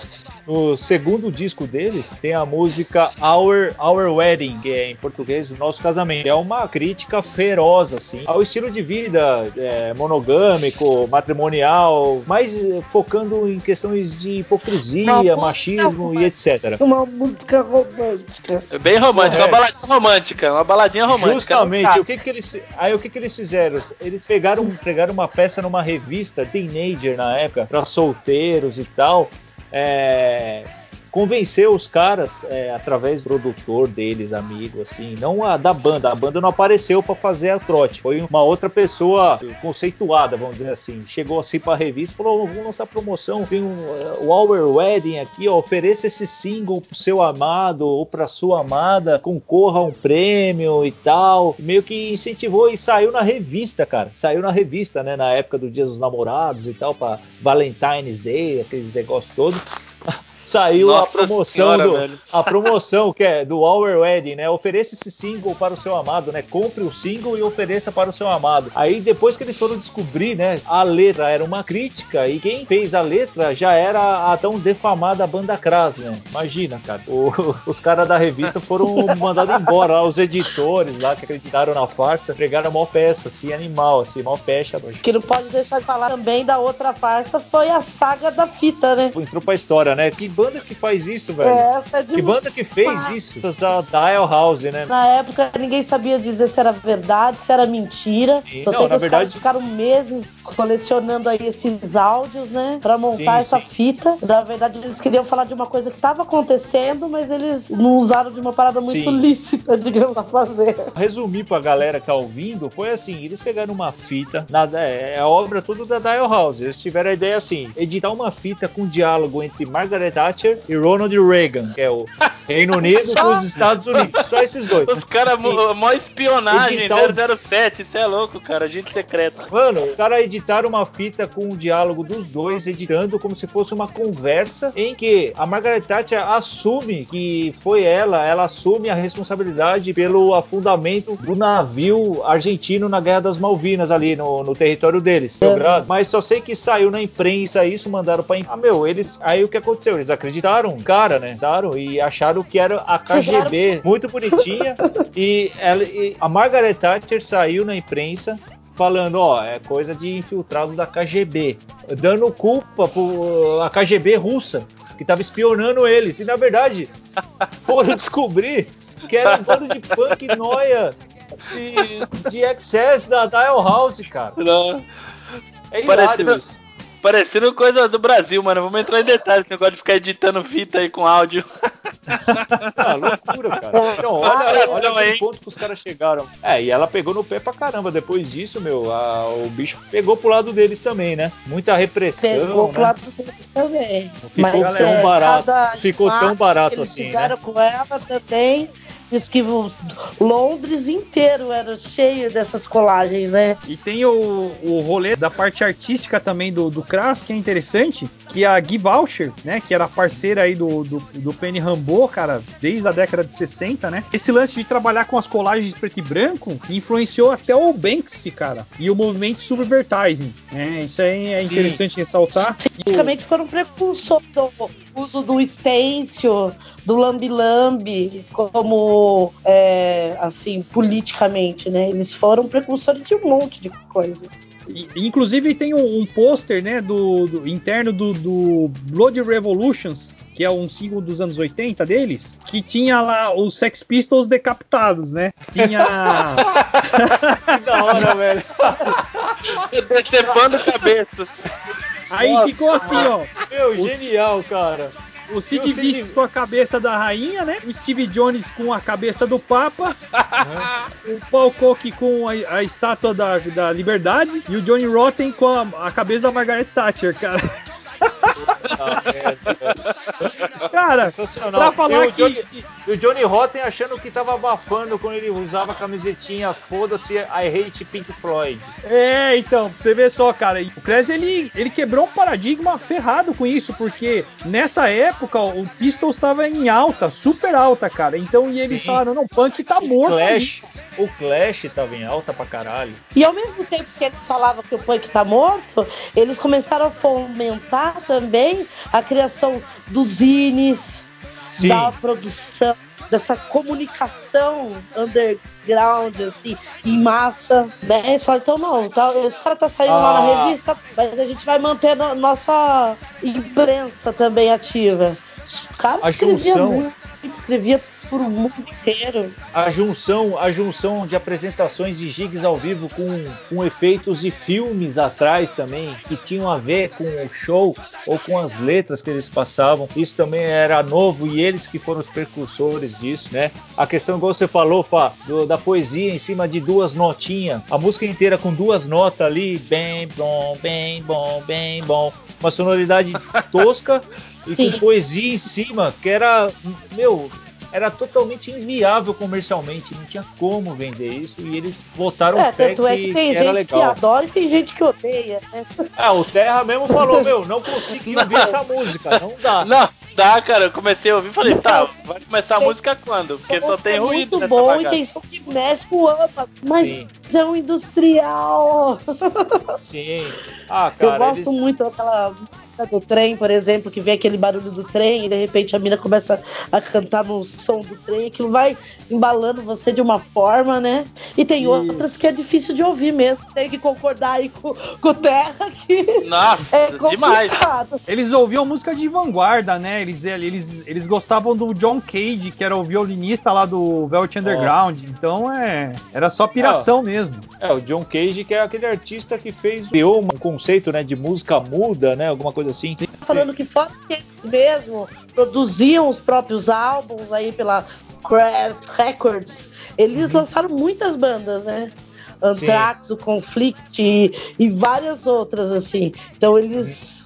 No segundo disco deles, tem a música Our, Our Wedding, que é em português o nosso casamento. É uma crítica feroz, assim, ao estilo de vida é, monogâmico, matrimonial, mas eh, focando em questões de hipocrisia, Uma machismo música e etc. Uma música romântica. É bem romântico, uma Correto. baladinha romântica, uma baladinha romântica. Justamente, o que que eles, aí o que que eles fizeram? Eles pegaram, pegaram uma peça numa revista teenager na época para solteiros e tal, é, convenceu os caras é, através do produtor deles, amigo, assim, não a da banda. A banda não apareceu para fazer a trote, foi uma outra pessoa conceituada, vamos dizer assim. Chegou assim para a revista, falou: vamos lançar promoção, tem um, o Our Wedding aqui, ó, ofereça esse single pro seu amado ou pra sua amada, concorra a um prêmio e tal. Meio que incentivou e saiu na revista, cara. Saiu na revista, né, na época do Dia dos Namorados e tal, para Valentine's Day, aqueles negócios todos. Saiu Nossa a promoção senhora, do, velho. a promoção que é do Our Wedding, né? Ofereça esse single para o seu amado, né? Compre o single e ofereça para o seu amado. Aí depois que eles foram descobrir, né? A letra era uma crítica e quem fez a letra já era a tão defamada banda Cras, né? Imagina, cara. O- os caras da revista foram mandados embora, lá, os editores lá que acreditaram na farsa, pregaram mó peça, assim, animal, assim, mó pecha. Que não pode deixar de falar também da outra farsa foi a saga da fita, né? Entrou pra história, né? Que banda que faz isso, velho? Essa é de Que banda que fez isso? A Dial House, né? Na época ninguém sabia dizer se era verdade, se era mentira. Sim, Só não, sei que os verdade- caras ficaram meses colecionando aí esses áudios, né? Pra montar Sim, essa sim. fita. Na verdade, eles queriam falar de uma coisa que estava acontecendo, mas eles não usaram de uma parada muito lícita, digamos, a fazer. Resumir pra galera que tá ouvindo, foi assim, eles pegaram uma fita, nada, é a obra toda da Dial House. Eles tiveram a ideia assim, editar uma fita com diálogo entre Margaret Thatcher e Ronald Reagan, que é o Reino Unido Só? com os Estados Unidos. Só esses dois. Os caras, mó espionagem, Editar o- 007, isso é louco, cara, agente secreta. Mano, os caras editaram uma fita com o diálogo dos dois, editando como se fosse uma conversa em que a Margaret Thatcher assume que foi ela, ela assume a responsabilidade pelo afundamento do navio argentino na Guerra das Malvinas ali no, no território deles. Belgrado. Mas só sei que saiu na imprensa isso, mandaram pra. Ah, meu, eles. Aí o que aconteceu? Eles acreditaram, cara, né? Acreditaram e acharam que era a KGB muito bonitinha. e, ela, e a Margaret Thatcher saiu na imprensa falando, ó, é coisa de infiltrado da KGB, dando culpa pro a KGB russa, que tava espionando eles. E na verdade, foram descobrir que era um bando de punk noia de, de excess da Dial House, cara. Não, É hilário Parecendo- isso. Parecendo coisa do Brasil, mano. Vamos entrar em detalhes, esse negócio de ficar editando fita aí com áudio. Ah, loucura, cara. Não, olha, olha não, que hein? ponto que os caras chegaram. É, e ela pegou no pé pra caramba. Depois disso, meu, a- o bicho pegou pro lado deles também, né? Muita repressão, Pegou né? pro lado deles também. Ficou Mas tão é, barato, ficou tão barato que eles assim, fizeram com ela também. Diz que Londres inteiro era cheio dessas colagens, né? E tem o, o rolê da parte artística também do, do Kras, que é interessante, que a Guy Voucher, né, que era parceira aí do, do, do Penny Rambo, cara, desde a década de 60, né, esse lance de trabalhar com as colagens de preto e branco influenciou até o Banksy, cara, e o movimento Subvertising, né, isso aí é Sim. interessante ressaltar. Cientificamente foram precursores do uso do stencil, do lambi-lambi, como, é, assim, politicamente, né? Eles foram precursores de um monte de coisas. E- inclusive tem um, um pôster, né, do, do- interno do, do Blood Revolutions, que é um single dos anos 80 deles, que tinha lá os Sex Pistols decapitados, né? Tinha Que da hora, velho. Decepando cabeças. Aí Nossa, ficou assim, ó. Meu, Os- genial, cara. O Sid Vicious com a cabeça da rainha, né? O Steve Jones com a cabeça do Papa. o Paul Cook com a, a estátua da, da liberdade. E o Johnny Rotten com a, a cabeça da Margaret Thatcher, cara. Merda, velho. Cara, pra E falar o Johnny, que. e o Johnny Rotten achando que tava abafando quando ele usava a camisetinha Foda-se, I hate Pink Floyd. É, então, pra você ver só, cara, o Krez ele, ele quebrou um paradigma ferrado com isso, porque nessa época o Pistols estava em alta, super alta, cara. Então, e eles Sim. falaram, não, o punk tá morto. ali. O Clash tava em alta pra caralho. E ao mesmo tempo que eles falavam que o punk tá morto, eles começaram a fomentar também a criação dos zines, Sim. da produção, dessa comunicação underground, assim, em massa, né? Eles falaram, então não, tá, os caras tá saindo lá Ah. na revista, mas a gente vai manter a nossa imprensa também ativa. Os caras escreviam muito, escrevia por o mundo inteiro. A junção, a junção de apresentações de gigs ao vivo com, com efeitos de filmes atrás também, que tinham a ver com o show ou com as letras que eles passavam. Isso também era novo e eles que foram os precursores disso, né? A questão, igual você falou, Fá, do- da poesia em cima de duas notinhas. A música inteira com duas notas ali, bem bom, bem bom, bem bom. Uma sonoridade tosca e Sim. com poesia em cima, que era, meu, era totalmente inviável comercialmente, não tinha como vender isso e eles botaram É, fé tanto é que tem era gente que legal. adora e tem gente que odeia, né? Ah, o Terra mesmo falou, meu, não consegui ouvir essa música, não dá. Não, dá, cara. Eu comecei a ouvir e falei, tá, vai começar a música quando? Porque só tem é ruído muito nessa bom bagaça. e tem som que mexe com o âmago, mas Sim. é um industrial. Sim. Ah, Eu cara, gosto eles- muito daquela música do trem, por exemplo, que vem aquele barulho do trem e de repente a mina começa a cantar no som do trem, aquilo vai embalando você de uma forma, né? E tem outras que é difícil de ouvir mesmo. Tem que concordar aí com, com o Terra que Nossa, é demais. complicado. Eles ouviam música de vanguarda, né? Eles, eles, eles gostavam do John Cage, que era o violinista lá do Velvet Underground. Então é, era só piração mesmo. É, o John Cage, que é aquele artista que fez criou um conceito, né, de música muda, né, alguma coisa assim. Falando que fora que eles mesmo produziam os próprios álbuns aí pela Crash Records, eles Uhum. lançaram muitas bandas, né? Anthrax, o Conflict e, e várias outras, assim. Então eles.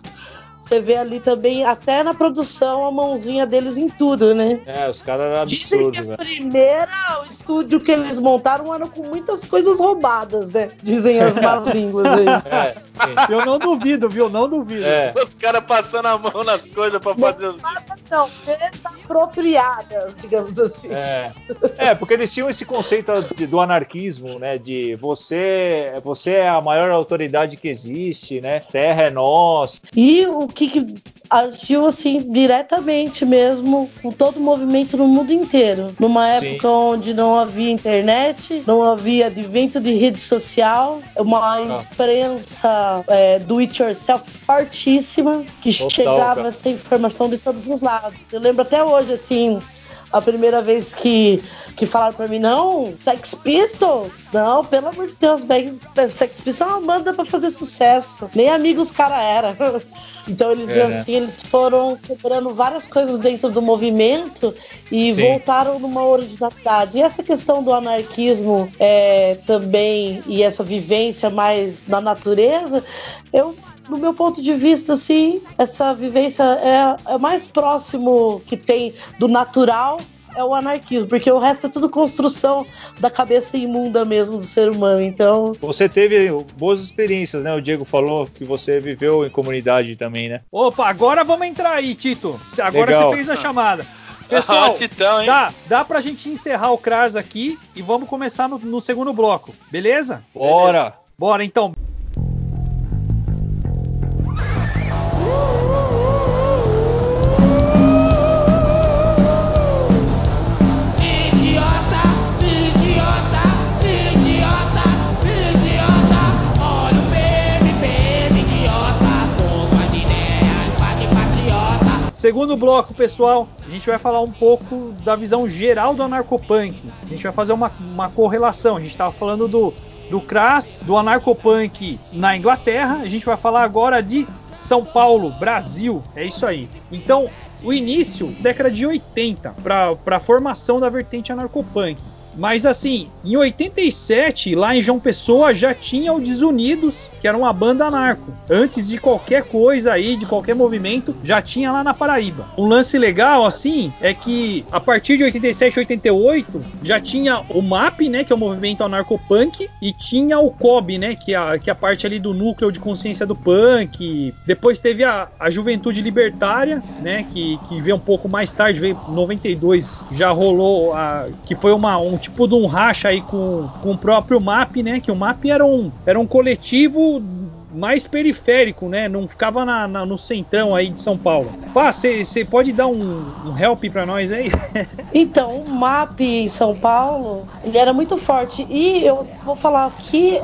Você vê ali também, até na produção, a mãozinha deles em tudo, né? É, os caras eram Dizem absurdos, que a primeira, o estúdio que eles montaram era com muitas coisas roubadas, né? Dizem as más línguas aí. É. Eu não duvido, viu? Não duvido. É. Os caras passando a mão nas coisas pra fazer os. Roubadas não, desapropriadas, digamos assim. É. É, porque eles tinham esse conceito de- do anarquismo, né? De você, você é a maior autoridade que existe, né? Terra é nossa. E o que, que agiu assim diretamente mesmo com todo o movimento no mundo inteiro. Numa Sim. época onde não havia internet, não havia advento de rede social, uma Ah. imprensa é, do it yourself fortíssima que Total, chegava cara. essa informação de todos os lados. Eu lembro até hoje assim. A primeira vez que, que falaram pra mim, não, Sex Pistols? Não, pelo amor de Deus, Bag- Sex Pistols é uma banda pra fazer sucesso. Nem amigos os cara era. Então eles É, né? assim, eles foram quebrando várias coisas dentro do movimento e Sim. voltaram numa originalidade. E essa questão do anarquismo é, também e essa vivência mais na natureza, eu no meu ponto de vista, assim, essa vivência é, é mais próximo que tem do natural é o anarquismo, porque o resto é tudo construção da cabeça imunda mesmo do ser humano. Então, Você teve boas experiências, né? O Diego falou que você viveu em comunidade também, né? Opa, agora vamos entrar aí, Tito. Agora Legal. você fez a chamada. Pessoal, Ah, Titão, hein? dá, dá pra gente encerrar o CRAS aqui e vamos começar no, no segundo bloco, beleza? Bora! Bora então. Segundo bloco, pessoal, a gente vai falar um pouco da visão geral do anarcopunk. A gente vai fazer uma, uma correlação. A gente estava falando do, do crass, do anarcopunk na Inglaterra. A gente vai falar agora de São Paulo, Brasil. É isso aí. Então, o início, década de 80, para a formação da vertente anarcopunk. Mas assim, em 87, lá em João Pessoa, já tinha o Desunidos, que era uma banda anarco. Antes de qualquer coisa aí, de qualquer movimento, já tinha lá na Paraíba. Um lance legal, assim, é que a partir de 87, 88, já tinha o MAP, né, que é o movimento anarcopunk, e tinha o COB, né, que é a, que é a parte ali do núcleo de consciência do punk. Depois teve a, a Juventude Libertária, né, que, que veio um pouco mais tarde, veio em 92, já rolou, a, que foi uma, um de um racha aí com, com o próprio MAP, né, que o MAP era um, era um coletivo mais periférico, né? Não ficava na, na- no centrão aí de São Paulo. Pá, você pode dar um, um help pra nós aí? Então, o MAP em São Paulo, ele era muito forte. E eu vou falar que,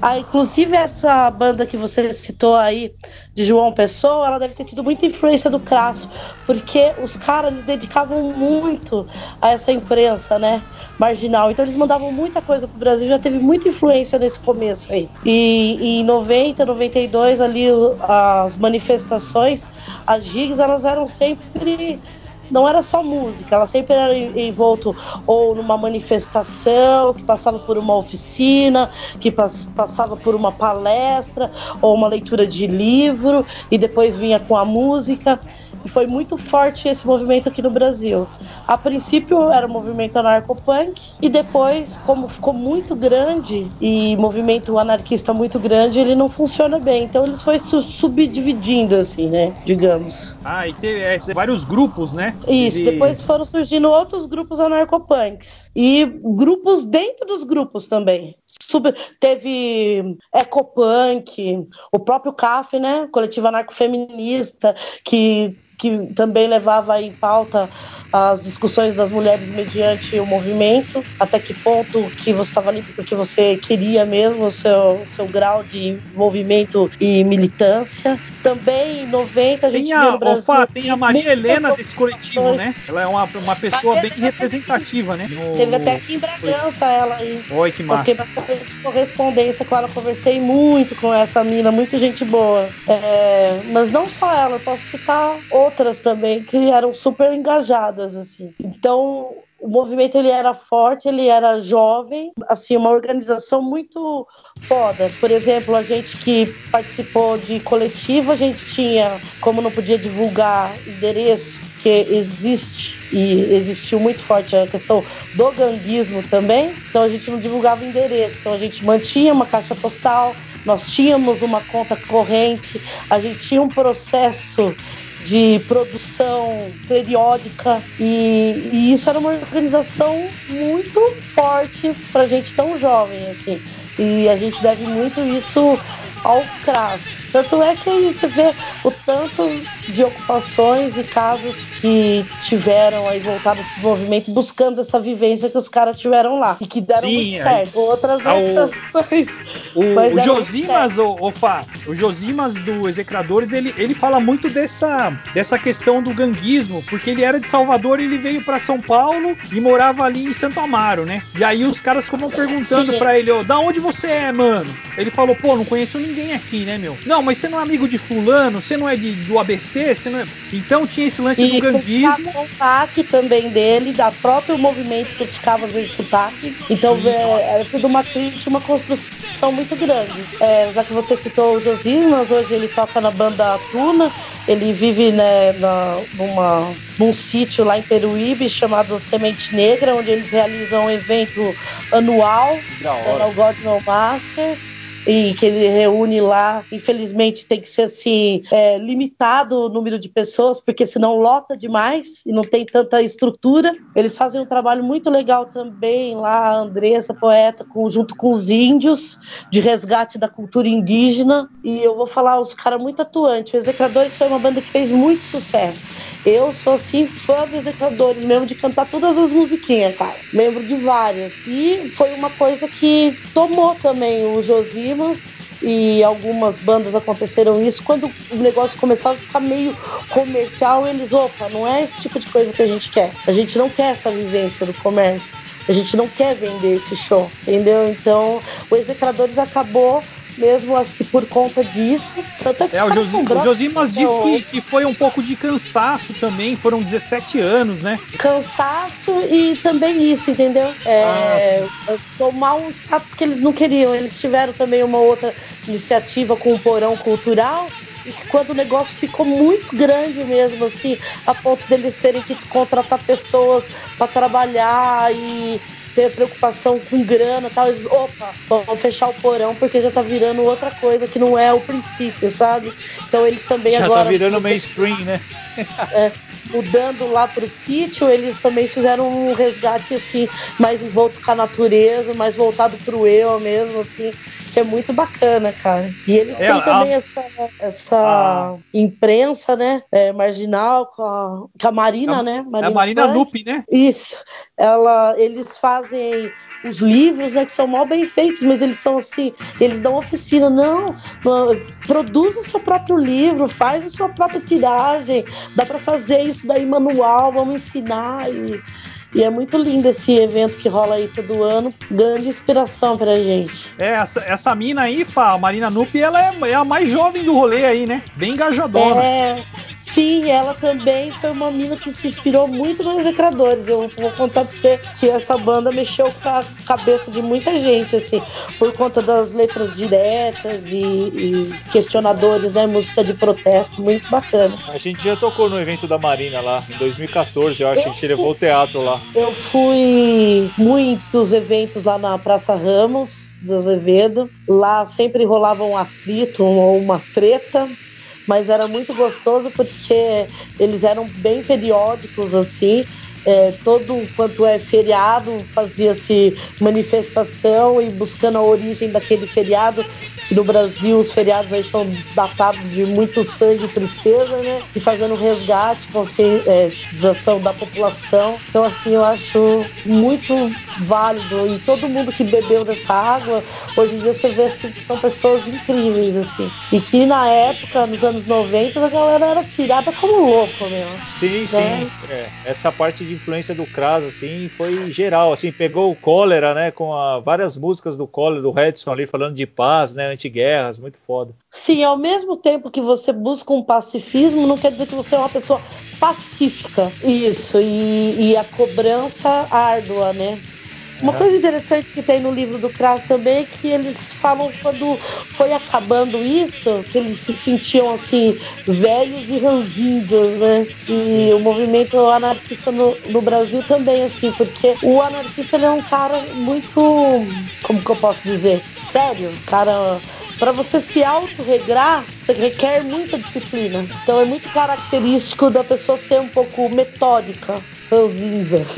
ah, inclusive, essa banda que você citou aí, de João Pessoa, ela deve ter tido muita influência do Crasso, porque os caras, eles dedicavam muito a essa imprensa, né? Marginal. Então eles mandavam muita coisa pro Brasil, já teve muita influência nesse começo aí. E, e em 90, 92, ali as manifestações, as gigs, elas eram sempre não era só música, ela sempre era envolto ou numa manifestação que passava por uma oficina, que pas- passava por uma palestra ou uma leitura de livro e depois vinha com a música. E foi muito forte esse movimento aqui no Brasil. A princípio era o movimento anarcopunk e depois, como ficou muito grande e movimento anarquista muito grande, ele não funciona bem. Então ele foi su subdividindo assim, né? Digamos. Ah, e teve é, vários grupos, né? Isso, Ele- depois foram surgindo outros grupos anarcopunks. E grupos dentro dos grupos também. Sub- teve Ecopunk, o próprio CAF, né? Coletivo Anarcofeminista, que, que também levava em pauta as discussões das mulheres mediante o movimento, até que ponto que você estava ali porque você queria mesmo o seu, seu grau de envolvimento e militância. Também em 90 a gente Tem viu no Brasil. Tem a Maria Helena desse coletivo, né? Ela é uma, uma pessoa bem representativa, né? No- Teve até aqui em Bragança ela aí. Oi, que massa. bastante correspondência com ela, conversei muito com essa mina, muita gente boa. É, mas não só ela, posso citar outras também que eram super engajadas, assim. Então, o movimento ele era forte, ele era jovem, assim, uma organização muito foda. Por exemplo, a gente que participou de coletivo, a gente tinha, como não podia divulgar endereço, que existe e existiu muito forte a questão do ganguismo também, então a gente não divulgava endereço, então a gente mantinha uma caixa postal, nós tínhamos uma conta corrente, a gente tinha um processo de produção periódica e, e isso era uma organização muito forte para gente tão jovem assim e a gente deve muito isso ao CRAS. Tanto é que aí você vê o tanto de ocupações e casos que tiveram aí voltados para o movimento buscando essa vivência que os caras tiveram lá e que deram Sim, muito aí- certo. Outras Ah, não o- mas, O, mas o Josimas, o, o Fá, o Josimas do Execradores, ele, ele fala muito dessa, dessa questão do ganguismo, porque ele era de Salvador e ele veio pra São Paulo e morava ali em Santo Amaro, né? E aí os caras ficam perguntando pra ele, ó, da onde você é, mano? Ele falou, pô, não conheço ninguém aqui, né, meu? Não, mas você não é amigo de fulano, você não é de, do ABC, você não é... Então tinha esse lance do E ganguismo. criticava o sotaque também dele, da próprio movimento que criticava às vezes sotaque. Então Sim, é, era tudo uma crítica, uma construção muito grande. É, já que você citou o Josimas, hoje ele toca na banda Tuna, ele vive né, na, numa, num sítio lá em Peruíbe chamado Semente Negra, onde eles realizam um evento anual, Da chama hora. o God No Masters. E que ele reúne lá, infelizmente tem que ser assim, é, limitado o número de pessoas, porque senão lota demais e não tem tanta estrutura. Eles fazem um trabalho muito legal também lá, a Andressa, poeta, com- junto com os índios, de resgate da cultura indígena. E eu vou falar, os caras muito atuantes. O Execradores foi uma banda que fez muito sucesso. Eu sou assim fã dos Execradores mesmo, de cantar todas as musiquinhas, cara. Lembro de várias. E foi uma coisa que tomou também o Josimas e algumas bandas aconteceram isso. Quando o negócio começava a ficar meio comercial, eles, opa, não é esse tipo de coisa que a gente quer. A gente não quer essa vivência do comércio. A gente não quer vender esse show, entendeu? Então, o Execradores acabou mesmo, acho que por conta disso. Tanto é que É, o, Josi, o Josimas disse que, hoje. que foi um pouco de cansaço também, foram 17 anos, né? cansaço e também isso, entendeu? É, tomar um status que eles não queriam. Eles tiveram também uma outra iniciativa com o Porão Cultural e que quando o negócio ficou muito grande mesmo, assim, a ponto deles terem que contratar pessoas para trabalhar e ter preocupação com grana e tal, eles, opa, vamos fechar o porão porque já tá virando outra coisa que não é o princípio, sabe? Então eles também Já agora tá virando mainstream, né? é, mudando lá pro sítio, eles também fizeram um resgate assim, mais envolto com a natureza, mais voltado pro eu mesmo, assim, que é muito bacana, cara. E eles É, têm a- também essa, essa a- imprensa, né, é, marginal, com a, com a Marina, A- né? É a Marina. Lupe, né? Isso. Ela, eles fazem os livros, né, que são mal bem feitos, mas eles são assim, eles dão oficina, não, produz o seu próprio livro, faz a sua própria tiragem, dá para fazer isso daí manual, vamos ensinar e, e é muito lindo esse evento que rola aí todo ano, grande inspiração pra gente. É, essa, essa mina aí, Fá, a Marina Nupe, ela é, é a mais jovem do rolê aí, né? Bem engajadona. É, Sim, ela também foi uma mina que se inspirou muito nos Execradores. Eu vou contar pra você que essa banda mexeu com a cabeça de muita gente, assim, por conta das letras diretas e, e questionadores, né? Música de protesto, muito bacana. A gente já tocou no evento da Marina lá, em 2014, eu acho que a gente levou o teatro lá. Eu fui muitos eventos lá na Praça Ramos de Azevedo. Lá sempre rolava um atrito ou uma treta mas era muito gostoso porque eles eram bem periódicos assim. É, todo quanto é feriado fazia-se manifestação e buscando a origem daquele feriado que no Brasil os feriados aí são datados de muito sangue e tristeza, né? E fazendo resgate, conscientização da população. Então, assim, eu acho muito válido. E todo mundo que bebeu dessa água, hoje em dia você vê assim, que são pessoas incríveis, assim. E que na época, nos anos 90, a galera era tirada como louco mesmo. Sim, né? sim. É, essa parte de influência do Kras, assim, foi geral. Assim, pegou o cólera, né? Com a, várias músicas do cólera, do Redson ali, falando de paz, né? Antiguerras, muito foda. Sim, ao mesmo tempo que você busca um pacifismo, não quer dizer que você é uma pessoa pacífica. Isso, e, e a cobrança árdua, né? Uma coisa interessante que tem no livro do Kras também é que eles falam quando foi acabando isso, que eles se sentiam assim, velhos e ranzinzas, né? E o movimento anarquista no, no Brasil também, assim, porque o anarquista ele é um cara muito, como que eu posso dizer, sério, cara para você se autorregrar, você requer muita disciplina. Então é muito característico da pessoa ser um pouco metódica. Ranzinza.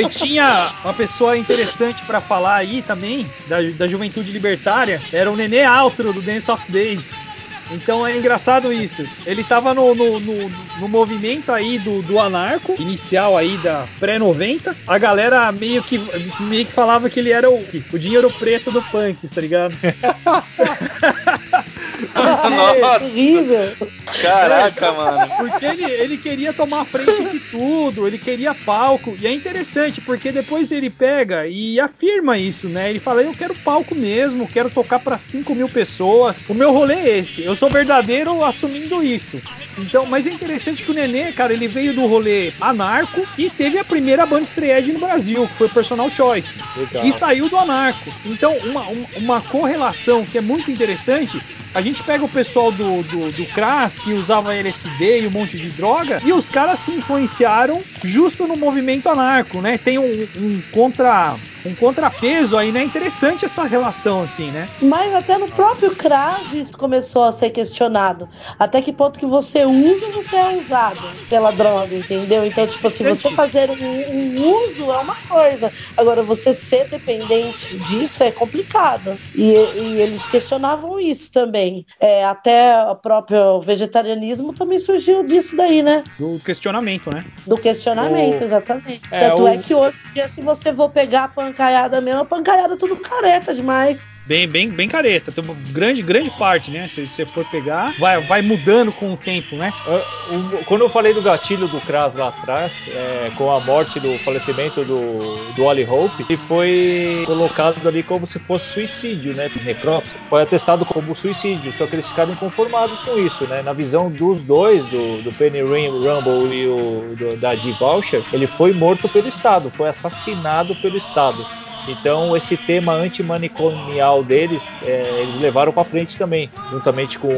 E tinha uma pessoa interessante para falar aí também, da, da juventude libertária, era o Nenê Altro do Dance of Days. Então é engraçado isso. Ele tava no, no, no, no movimento aí do, do anarco, inicial aí da pré-90. A galera meio que, meio que falava que ele era o, o dinheiro preto do punk, tá ligado? Nossa. Terrível. Caraca, mano. Porque ele, ele queria tomar frente de tudo, ele queria palco. E é interessante, porque depois ele pega e afirma isso, né? Ele fala: Eu quero palco mesmo, quero tocar para 5 mil pessoas. O meu rolê é esse. Eu sou verdadeiro assumindo isso. Então, mas é interessante que o Nenê, cara, ele veio do rolê anarco e teve a primeira banda estreed no Brasil, que foi o Personal Choice. Legal. E saiu do anarco. Então, uma, uma correlação que é muito interessante a gente pega o pessoal do, do, do que usava LSD e um monte de droga, e os caras se influenciaram justo no movimento anarco, né? Tem um, um contra um contrapeso aí, né? Interessante essa relação, assim, né? Mas até no próprio Kras isso começou a ser questionado. Até que ponto que você usa você é usado pela droga, entendeu? Então, tipo, se você fazer um, um uso é uma coisa. Agora, você ser dependente disso é complicado. E, e eles questionavam isso também. É, até o próprio vegetarianismo também surgiu disso daí, né? Do questionamento, né? Do questionamento, O- exatamente. É, Tanto o- é que hoje em dia, se você for pegar a pancaiada mesmo, a pancaiada é tudo careta demais. Bem, bem, bem careta. Tem uma grande, grande parte, né? Se você for pegar, vai, vai mudando com o tempo, né? Ah, Quando eu falei do gatilho do Kras lá atrás, é, com a morte do falecimento do, do Wally Hope, ele foi colocado ali como se fosse suicídio, né? Necrópsia. Foi atestado como suicídio, só que eles ficaram inconformados com isso, né? Na visão dos dois, do, do Penny Rum- Rumble e o do- da Dee Voucher, ele foi morto pelo Estado, foi assassinado pelo Estado. Então esse tema antimanicomial deles, é, eles levaram para frente também, juntamente com,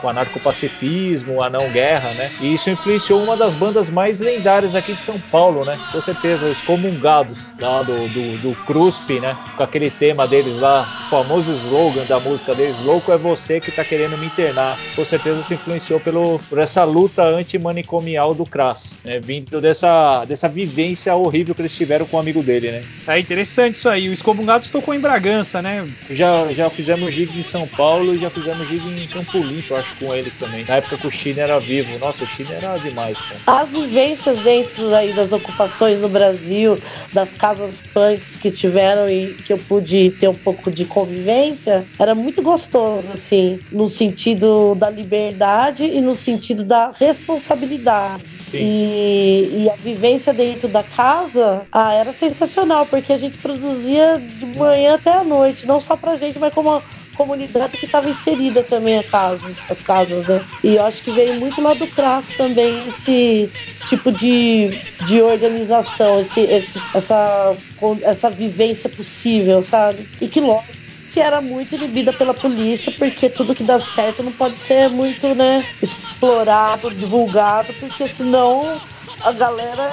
com o anarcopacifismo, a não guerra, né? E isso influenciou uma das bandas mais lendárias aqui de São Paulo, né? Com certeza, os Comungados, lá do, do, do CRUSP, né? Com aquele tema deles lá, o famoso slogan da música deles, Louco é você que tá querendo me internar. Com certeza se influenciou pelo, por essa luta antimanicomial do Kras, né? Vindo dessa, dessa vivência horrível que eles tiveram com o amigo dele, né? É interessante isso aí. O Excomungados tocou em Bragança, né? Já, já fizemos gig em São Paulo e já fizemos gig em Campo Limpo, eu acho, com eles também. Na época que o China era vivo. Nossa, o China era demais, cara. As vivências dentro aí das ocupações no Brasil, das casas punks que tiveram e que eu pude ter um pouco de convivência, era muito gostoso, assim, no sentido da liberdade e no sentido da responsabilidade. E, e a vivência dentro da casa ah, era sensacional, porque a gente produzia de manhã até a noite, não só pra gente, mas como comunidade que estava inserida também a casa, as casas, né? E eu acho que veio muito lá do Crass também esse tipo de, de organização, esse, esse, essa, essa vivência possível, sabe? E que lógico que era muito inibida pela polícia, porque tudo que dá certo não pode ser muito, né, explorado, divulgado, porque senão a galera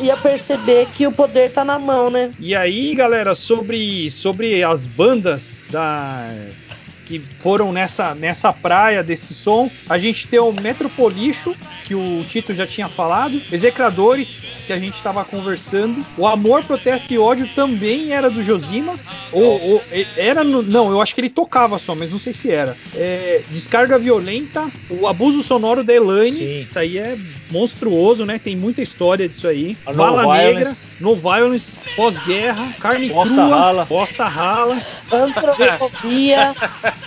ia perceber que o poder tá na mão, né? E aí, galera, sobre, sobre as bandas da que foram nessa, nessa praia desse som. A gente tem o Metropolicho, que o Tito já tinha falado, Execradores, que a gente estava conversando, o Amor, Protesto e Ódio também era do Josimas, ou, ou era no, não, eu acho que ele tocava só, mas não sei se era. É, Descarga Violenta, o Abuso Sonoro da Elaine, Sim. isso aí é monstruoso, né? Tem muita história disso aí. A No Vala Negra, Violence. No Violence, Pós-Guerra, Carne Bosta Crua, Rala. Bosta Rala. Antropofobia.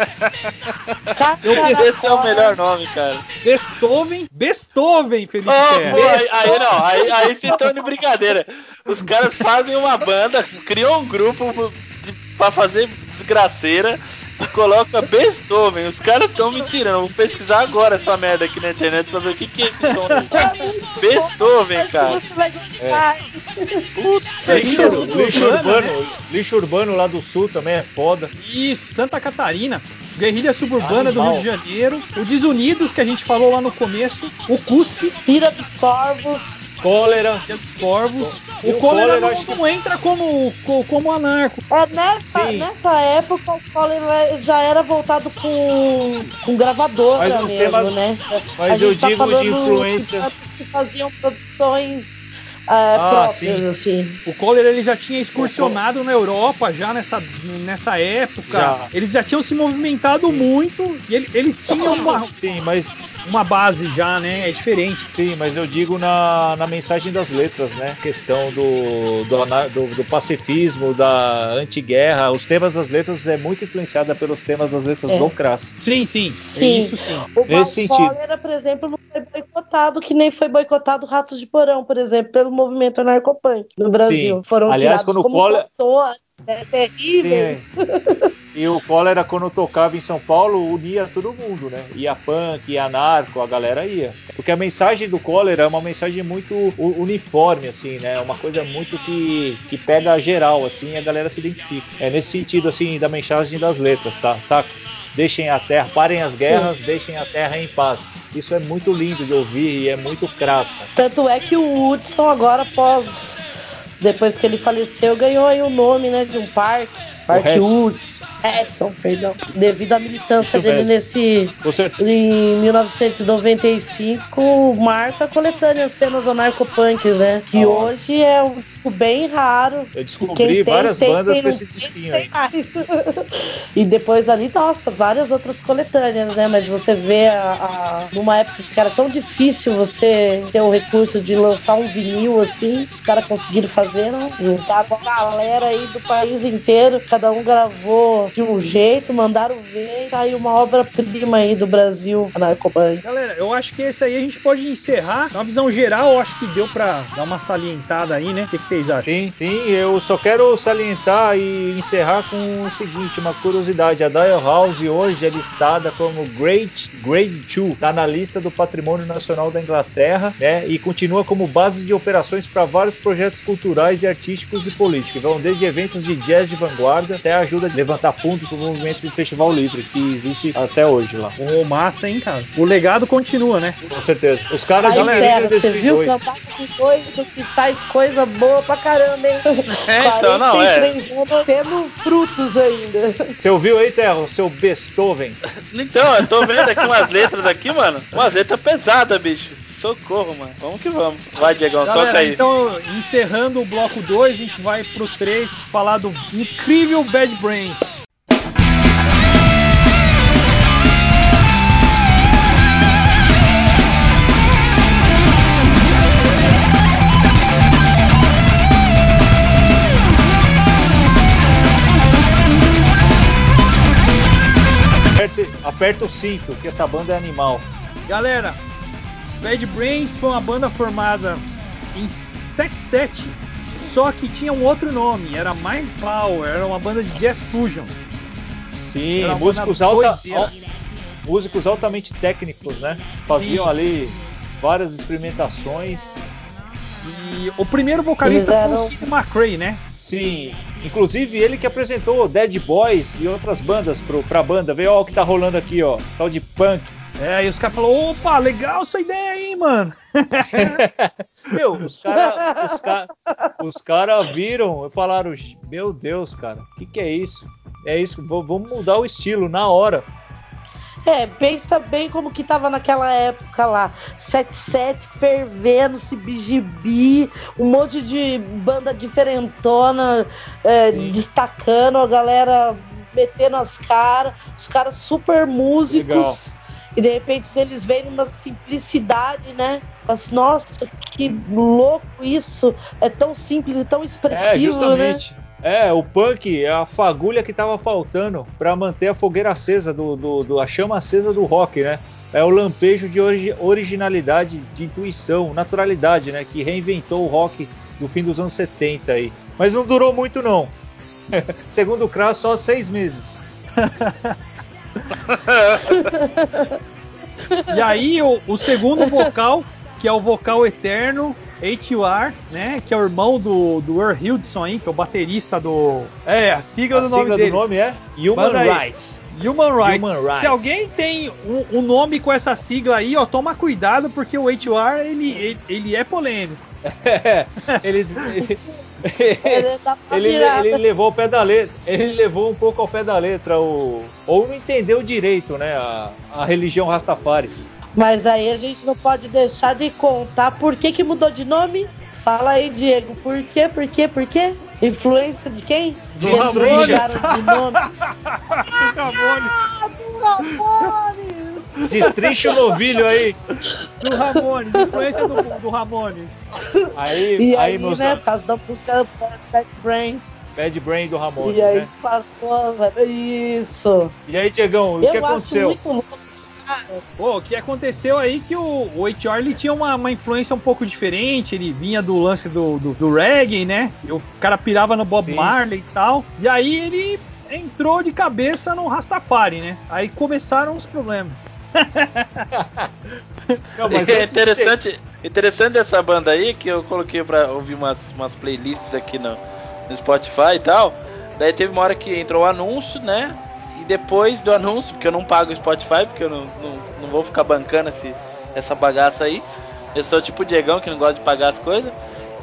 Esse é o melhor nome, cara. Beethoven, Beethoven, Felipe Oh, pô, aí, aí não, aí, aí vocês estão de brincadeira. Os caras fazem uma banda, criam um grupo de, pra fazer desgraceira coloca Beethoven. Os caras estão me tirando. Vou pesquisar agora essa merda aqui na internet pra ver o que, que é esse som. Beethoven, cara. Gostar. Puta Lixo, Lixo lixo urbano, urbano, lixo urbano lá do sul também é foda. Isso, Santa Catarina. Guerrilha Suburbana do Animal. Rio de Janeiro. O Desunidos, que a gente falou lá no começo. O Cuspe, Ira dos Corvos. Cólera. é dos Corvos. O o Cólera Cólera, não, que- não entra como, co- como anarco. É, nessa, Sim. nessa época o cólera já era voltado com, com gravadora Mas os mesmo, temas- né? mas a gente eu tá digo de falando influência- que faziam produções é, Ah, próprias, sim. assim. O Cólera ele já tinha excursionado na Europa já nessa, nessa época. Já. Eles já tinham se movimentado muito e ele- eles tinham uma, Sim, mas uma base já, né? É diferente. sim, mas eu digo na, na mensagem das letras, né? Questão do, do, do, do pacifismo, da antiguerra. Os temas das letras é muito influenciada pelos temas das letras É. do Crass. Sim, sim. Sim. É isso sim. O Nesse sentido. Cólera, por exemplo, não foi boicotado, que nem foi boicotado Ratos de Porão, por exemplo, pelo movimento anarcopunk no Brasil. Foram Aliás, tirados quando como Cólera- cantores, né, terríveis. E o Cólera, quando tocava em São Paulo, unia todo mundo, né? Ia punk, ia anarco, a galera ia. Porque a mensagem do Cólera é uma mensagem muito uniforme, assim, né? Uma coisa muito que, que pega geral, assim, e a galera se identifica. É nesse sentido, assim, da mensagem das letras, tá? Saca? Deixem a terra, parem as guerras, deixem a terra em paz. Isso é muito lindo de ouvir e é muito crasso. Tanto é que o Hudson agora, após. Depois que ele faleceu, ganhou aí o nome né, de um parque. Parque Edson. Perdão. Devido à militância Isso dele mesmo. nesse. Você, Em 1995, marca a coletânea Cenas Anarcopunks, né? Que Ah. hoje é um disco bem raro. eu descobri tem, várias tem, bandas quem com esse tem, disquinho aí. tem e depois dali, nossa, várias outras coletâneas, né? Mas você vê a, a- numa época que era tão difícil você ter o recurso de lançar um vinil assim, os caras conseguiram fazer, não? Juntaram a galera aí do país inteiro, cada um gravou de um jeito, mandaram ver, e tá aí uma obra-prima aí do Brasil, Anarcobank. Galera, eu acho que esse aí a gente pode encerrar. Na visão geral, eu acho que deu pra dar uma salientada aí, né? O que, que vocês acham? Sim, sim, eu só quero salientar e encerrar com o seguinte, uma curiosidade, a Dial House hoje é listada como Great Grade 2, está na lista do Patrimônio Nacional da Inglaterra, né, e continua como base de operações para vários projetos culturais e artísticos e políticos, vão desde eventos de jazz de vanguarda até a ajuda de levantar fundos para o movimento de festival livre, que existe até hoje lá, Ô, massa, hein, cara? O legado continua, né? com certeza. Os caras Aí, de Terra, você viu 2002. cantar com doido que faz coisa boa pra caramba, hein? É, então, não, é. 43 anos tendo frutos ainda. Você ouviu aí, Terra, o seu Beethoven? Então, eu tô vendo aqui umas letras aqui, mano. Umas letras pesadas, bicho. Socorro, mano. Vamos que vamos. Vai, Diegão, toca Galera, aí. então, encerrando o bloco 2, a gente vai pro 3 falar do incrível Bad Brains. Aperta o cinto, que essa banda é animal. Galera, Bad Brains foi uma banda formada em 77, só que tinha um outro nome, era Mind Power, era uma banda de jazz fusion. Sim, músicos, alta, al- músicos altamente técnicos, né? Faziam Sim. ali várias experimentações. E o primeiro vocalista Eles foi eram- o Sid McRae, né? Sim, inclusive ele que apresentou Dead Boys e outras bandas pro, pra banda. Vê ó, o que tá rolando aqui, ó. Tal de punk. É, e os caras falaram, opa, legal essa ideia aí, mano. Meu, os caras os cara, os cara viram e falaram: Meu Deus, cara, o que, que é isso? É isso, vamos mudar o estilo na hora. É, pensa bem como que tava naquela época lá. 77 fervendo, CBGB, um monte de banda diferentona é, destacando, a galera metendo as caras, os caras super músicos. E de repente eles vêm numa simplicidade, né? Mas, nossa, que louco isso! É tão simples e tão É, expressivo, né? justamente. É, o punk é a fagulha que tava faltando pra manter a fogueira acesa, do, do- do- a chama acesa do rock, né? É o lampejo de origi- originalidade, de intuição, naturalidade, né? Que reinventou o rock do fim dos anos 70 aí. Mas não durou muito, não. Segundo o Kras, só seis meses. E aí o, o segundo vocal, que é o vocal eterno, H.U.R., né? Que é o irmão do, do Earl Hildson aí, que é o baterista do. É, a sigla a do sigla nome dele. do nome é Human. Rights. Human Rights. Human Rights. Se alguém tem um, um nome com essa sigla aí, ó, toma cuidado, porque o H.U.R. Ele, ele, ele é polêmico. ele, ele, Ele ele, virar. ele levou o pé da letra, ele levou um pouco ao pé da letra, o, ou não entendeu direito, né, a, a religião Rastafari. Mas aí a gente não pode deixar de contar por que, que mudou de nome. Fala aí, Diego, por quê, por quê, por quê? Influência de quem? Do Ramones. mudaram de nome. Ramones. Ah, do Ramones! Destrincha o novilho aí. Do Ramones, influência do, do Ramones. Aí, E aí, aí, meus né, por causa da música Bad Brains. Bad Brain do Ramones, E aí né? passou a- isso. E aí, Diegão, o que Eu acho aconteceu? muito louco. Pô, o que aconteceu aí que o, o H.R. ele tinha uma, uma influência um pouco diferente, ele vinha do lance do, do, do reggae, né? E o cara pirava no Bob Sim. Marley e tal. E aí ele entrou de cabeça no Rastafari, né? Aí começaram os problemas. Não, é interessante, interessante dessa banda aí que eu coloquei pra ouvir umas, umas playlists aqui no, no Spotify e tal. Daí teve uma hora que entrou o anúncio, né? E depois do anúncio, porque eu não pago o Spotify, porque eu não, não, não vou ficar bancando esse, essa bagaça aí. Eu sou tipo o Diegão que não gosta de pagar as coisas.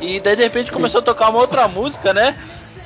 E daí de repente começou a tocar uma outra música, né?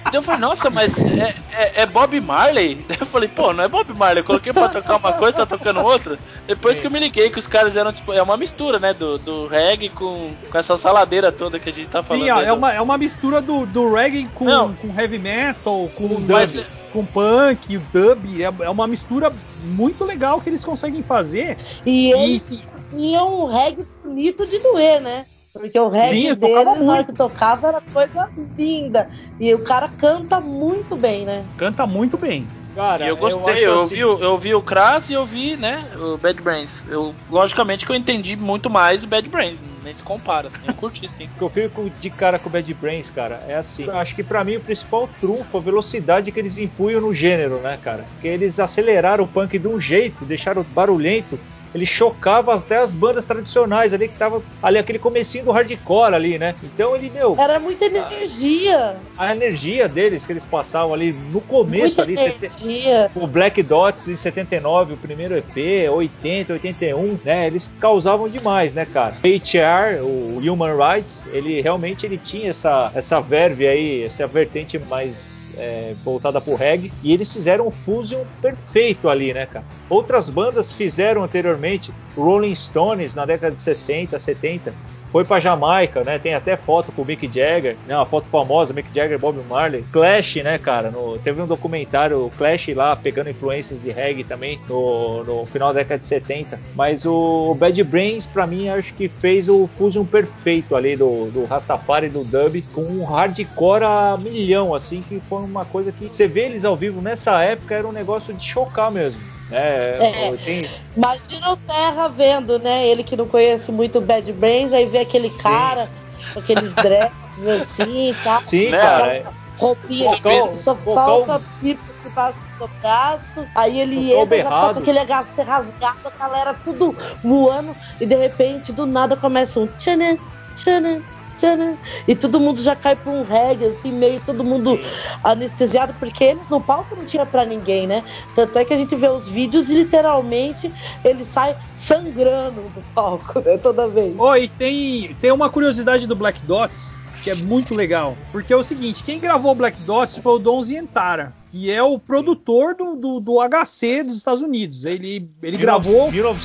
Daí eu falei, nossa, mas é, é, é Bob Marley? Eu falei, pô, não é Bob Marley, eu coloquei pra tocar uma coisa, tá tocando outra. Depois que eu me liguei que os caras eram, tipo, é uma mistura, né? Do, do reggae com, com essa saladeira toda que a gente tá falando. Sim, ó, é do- uma, é uma mistura do, do reggae com, Não. com heavy metal, com, Com mas- dub. com punk, o dub. É, é uma mistura muito legal que eles conseguem fazer. E E eles faziam um reggae bonito de doer, né? Porque o reggae Sim, eu deles, na hora que tocava, era coisa linda. E o cara canta muito bem, né? Canta muito bem. Cara, eu gostei, acho eu, assim- o- eu ouvi o Kras e eu vi, né, o Bad Brains. Eu, logicamente que eu entendi muito mais o Bad Brains, nem se compara, assim, eu curti sim. que eu fico de cara com o Bad Brains, cara, é assim. Eu Acho que pra mim o principal trunfo, a velocidade que eles impunham no gênero, né, cara? Porque eles aceleraram o punk de um jeito, deixaram barulhento. Ele chocava até as bandas tradicionais ali que tava ali aquele comecinho do hardcore ali, né? Então ele, meu, Era muita energia. a energia deles que eles passavam ali no começo muita ali, sete- energia. o Black Dots em 79, o primeiro EP, 80, 81, né? Eles causavam demais, né, cara? HR, o Human Rights, ele realmente ele tinha essa, essa verve aí, essa vertente mais é, voltada pro reggae, e eles fizeram um fusion perfeito ali, né, cara? Outras bandas fizeram anteriormente, Rolling Stones na década de 60, 70, foi pra Jamaica, né? Tem até foto com o Mick Jagger, né? Uma foto famosa, Mick Jagger, Bob Marley. Clash, né, cara? No- teve um documentário, o Clash lá, pegando influências de reggae também, no, no final da década de 70. Mas o Bad Brains, pra mim, acho que fez o fusion perfeito ali do, do Rastafari, do dub, com um hardcore a milhão, assim, que foi uma coisa que você vê eles ao vivo nessa época, era um negócio de chocar mesmo. Né? É. Tem, Imagina o Terra vendo, né? Ele que não conhece muito o Bad Brains, aí vê aquele cara com aqueles dreads assim e tal. sim, Né? cara. Roupinha, Vocal- só vocal- falta pipa por baixo do braço. Aí ele entra, já berrado. com aquele HC rasgado, a galera tudo voando. E de repente, do nada, começa um tchanã, tchanã, tchanã. E todo mundo já cai pra um reggae, assim, meio todo mundo anestesiado, porque eles no palco não tinha pra ninguém, né? Tanto é que a gente vê os vídeos e literalmente ele sai sangrando do palco, né? Toda vez. Ó, e tem, tem uma curiosidade do Black Dots que é muito legal. Porque é o seguinte, quem gravou Black Dots foi o Don Zientara, que é o produtor do, do, do HC dos Estados Unidos. Ele, ele gravou, 19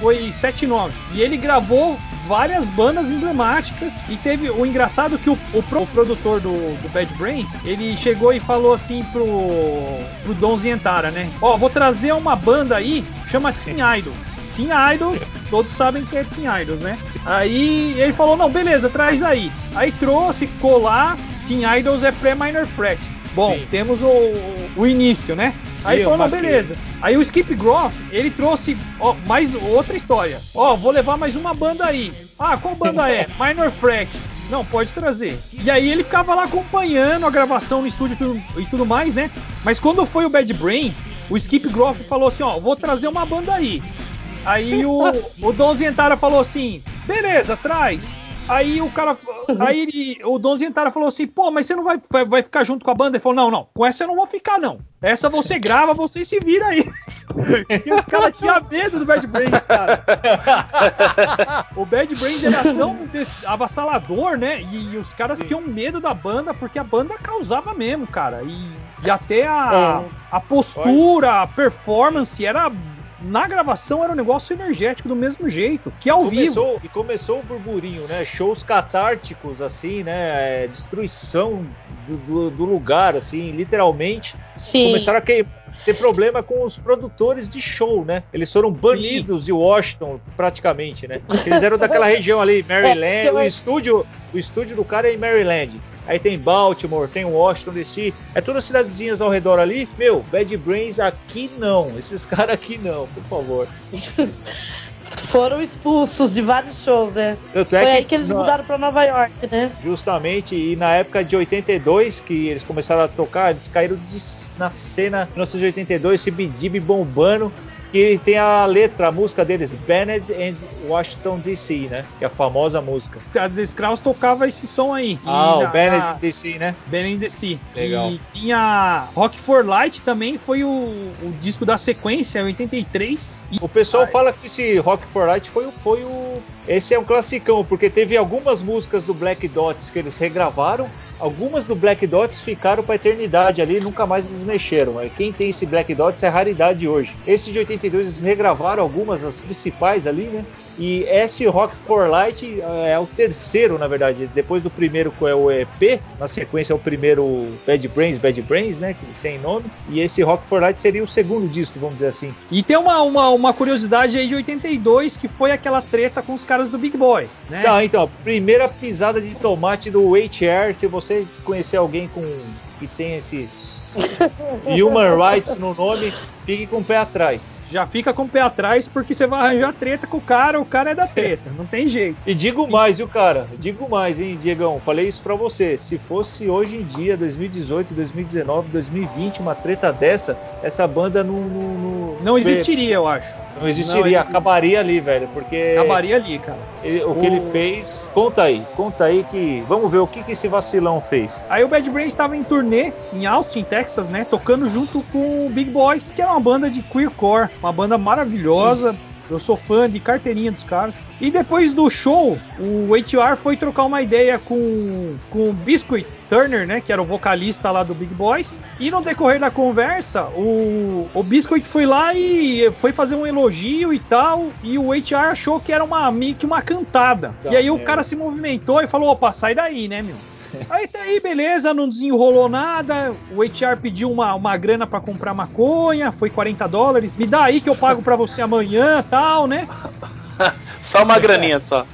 foi 79. E ele gravou várias bandas emblemáticas. E teve o engraçado que o, o pro- o produtor do, do Bad Brains, ele chegou e falou assim pro, pro Don Zientara, né? Ó, vou trazer uma banda aí, chama Teen Idols. Teen Idols, todos sabem que é Teen Idols, né? Aí ele falou, não, beleza, traz aí. Aí trouxe, ficou lá, Teen Idols é pré-minor threat. Bom, Sim. temos o, o início, né? Aí falou, não, beleza. Aí o Skip Groff, ele trouxe ó, mais outra história. Ó, vou levar mais uma banda aí. Ah, qual banda é? Minor Threat. Não, pode trazer. E aí ele ficava lá acompanhando a gravação no estúdio e tudo mais, né? Mas quando foi o Bad Brains, o Skip Groff falou assim, ó, vou trazer uma banda aí. Aí o, o Don Zientara falou assim, beleza, traz. Aí o cara, aí ele- o Don Zientara falou assim, pô, mas você não vai, vai, ficar junto com a banda? Ele falou, não, não, com essa eu não vou ficar não. Essa você grava, você se vira aí. E o cara tinha medo do Bad Brains, cara. O Bad Brains era tão avassalador, né? E, e os caras tinham medo da banda porque a banda causava mesmo, cara. E, e até a, a postura, a performance era. Na gravação era um negócio energético do mesmo jeito, que ao vivo. começou, E começou o burburinho, né? Shows catárticos, assim, né? É, Destruição do, do- do lugar, assim, literalmente. Sim. Começaram a que- ter problema com os produtores de show, né? Eles foram banidos de Washington, praticamente, né? Eles eram daquela região ali, Maryland. O estúdio, o estúdio do cara é em Maryland. Aí tem Baltimore, tem Washington DC, é todas cidadezinhas ao redor ali. Meu, Bad Brains aqui não, esses caras aqui não, por favor. Foram expulsos de vários shows, né? É Foi aí que eles na- mudaram pra Nova York, né? Justamente, e na época de 82 que eles começaram a tocar, eles caíram de- na cena 1982, esse Bidib bombando, que tem a letra, a música deles, Bennett and Washington DC, né? Que é a famosa música. A The Skrulls tocava esse som aí. Ah, o Bennett na- DC, né? Ben in the Sea. Legal. E tinha Rock for Light também, foi o, o disco da sequência, 83. E O pessoal fala que esse Rock for Light foi o, foi o. Esse é um classicão, porque teve algumas músicas do Black Dots que eles regravaram. Algumas do Black Dots ficaram pra eternidade ali, nunca mais eles mexeram. Quem tem esse Black Dots é raridade hoje. Esse de 82 eles regravaram algumas, as principais ali, né? E esse Rock for Light eh, é o terceiro, na verdade. Depois do primeiro, que é o EP, na sequência é o primeiro Bad Brains, Bad Brains, né? que- Sem nome. E esse Rock for Light seria o segundo disco, vamos dizer assim. E tem uma, uma, uma curiosidade aí de 82, que foi aquela treta com os caras do Big Boys, né? Não, então, primeira pisada de tomate do HR, se você conhecer alguém com que tem esses human rights no nome, fique com o pé atrás. Já fica com o pé atrás porque você vai arranjar treta com o cara, o cara é da treta, não tem jeito. E digo mais, viu, cara? Digo mais, hein, Diegão? Falei isso pra você. Se fosse hoje em dia, 2018, 2019, 2020, uma treta dessa, essa banda não. Não, Não existiria, eu acho. Não existiria, Não, acabaria ali, velho. Porque Acabaria ali, cara. ele- o que ele fez. Conta aí, conta aí que. Vamos ver o que, que esse vacilão fez. Aí o Bad Brains estava em turnê em Austin, Texas, né? Tocando junto com o Big Boys, que era uma banda de queercore, uma banda maravilhosa. Eu sou fã de carteirinha dos caras. E depois do show, o HR foi trocar uma ideia com, com o Biscuit Turner, né? Que era o vocalista lá do Big Boys. E no decorrer da conversa, o, o Biscuit foi lá e foi fazer um elogio e tal. E o HR achou que era uma, meio que uma cantada. Tá, e aí o cara se movimentou e falou: opa, sai daí, né, meu? Aí tá aí, beleza, não desenrolou nada. O HR pediu uma, uma grana pra comprar maconha, foi 40 dólares. Me dá aí que eu pago pra você amanhã tal, né? Só uma graninha só.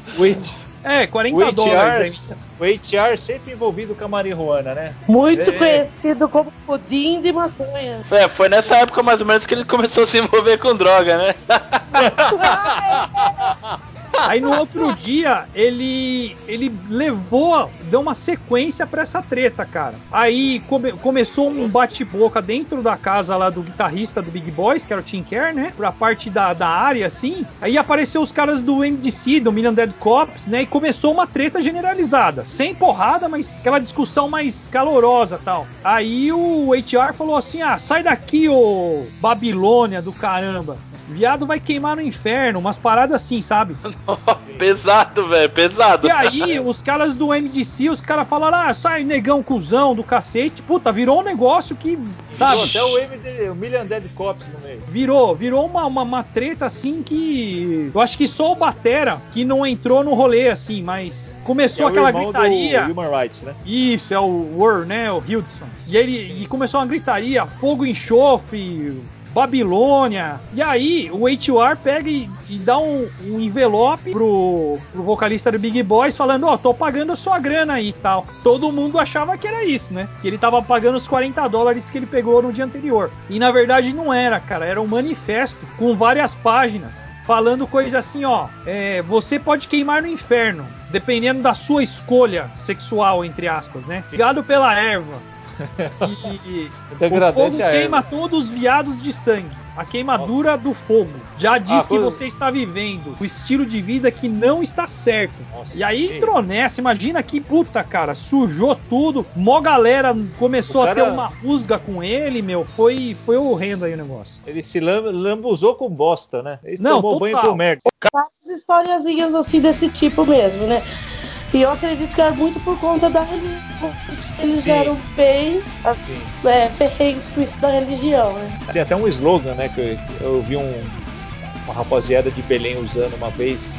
É, 40 o dólares. HR, o HR sempre envolvido com a marihuana, né? Muito É. conhecido como pudim de maconha. É, foi nessa época mais ou menos que ele começou a se envolver com droga, né? Aí no outro dia, ele ele levou, deu uma sequência pra essa treta, cara. Aí come- começou um bate-boca dentro da casa lá do guitarrista do Big Boys, que era o Tim Kerr, né? Pra parte da, da área, assim. Aí apareceu os caras do MDC, do Million Dead Cops, né? E começou uma treta generalizada. Sem porrada, mas aquela discussão mais calorosa tal. Aí o HR falou assim: ah, sai daqui, ô Babilônia do caramba. Viado vai queimar no inferno, umas paradas assim, sabe? pesado, velho, pesado. E aí, os caras do MDC, os caras falaram, ah, sai negão cuzão do cacete. Puta, virou um negócio que, sabe? Até o, MD, o Million Dead Cops no meio. Virou, virou uma, uma, uma treta assim que. Eu acho que só o Batera que não entrou no rolê, assim, mas começou é o aquela irmão gritaria. do Human Rights, né? Isso, é o War, né? O Hildson. E ele e começou uma gritaria, fogo, enxofre, Babilônia. E aí o HR pega e, e dá um, um envelope pro, pro vocalista do Big Boys falando, ó, tô pagando a sua grana aí e tal. Todo mundo achava que era isso, né? Que ele tava pagando os 40 dólares que ele pegou no dia anterior. E na verdade não era, cara. Era um manifesto com várias páginas falando coisa assim, ó, é, você pode queimar no inferno, dependendo da sua escolha sexual, entre aspas, né? Obrigado pela erva. E Então o fogo queima todos os viados de sangue. A queimadura do fogo. Já diz Ah, que você está vivendo o estilo de vida que não está certo. Nossa, E aí entrou nessa, imagina que puta, cara, sujou tudo. Mó galera começou O a ter cara- uma rusga com ele, meu. Foi, foi horrendo aí o negócio. Ele se lam- lambuzou com bosta, né? Ele Não, tomou banho com merda. várias historiazinhas assim desse tipo mesmo, né? E eu acredito que era muito por conta da religião. Eles Sim. eram bem as, é, ferrenhos com isso da religião, né? Tem até um slogan, né? Que eu, eu vi um, uma rapaziada de Belém usando uma vez,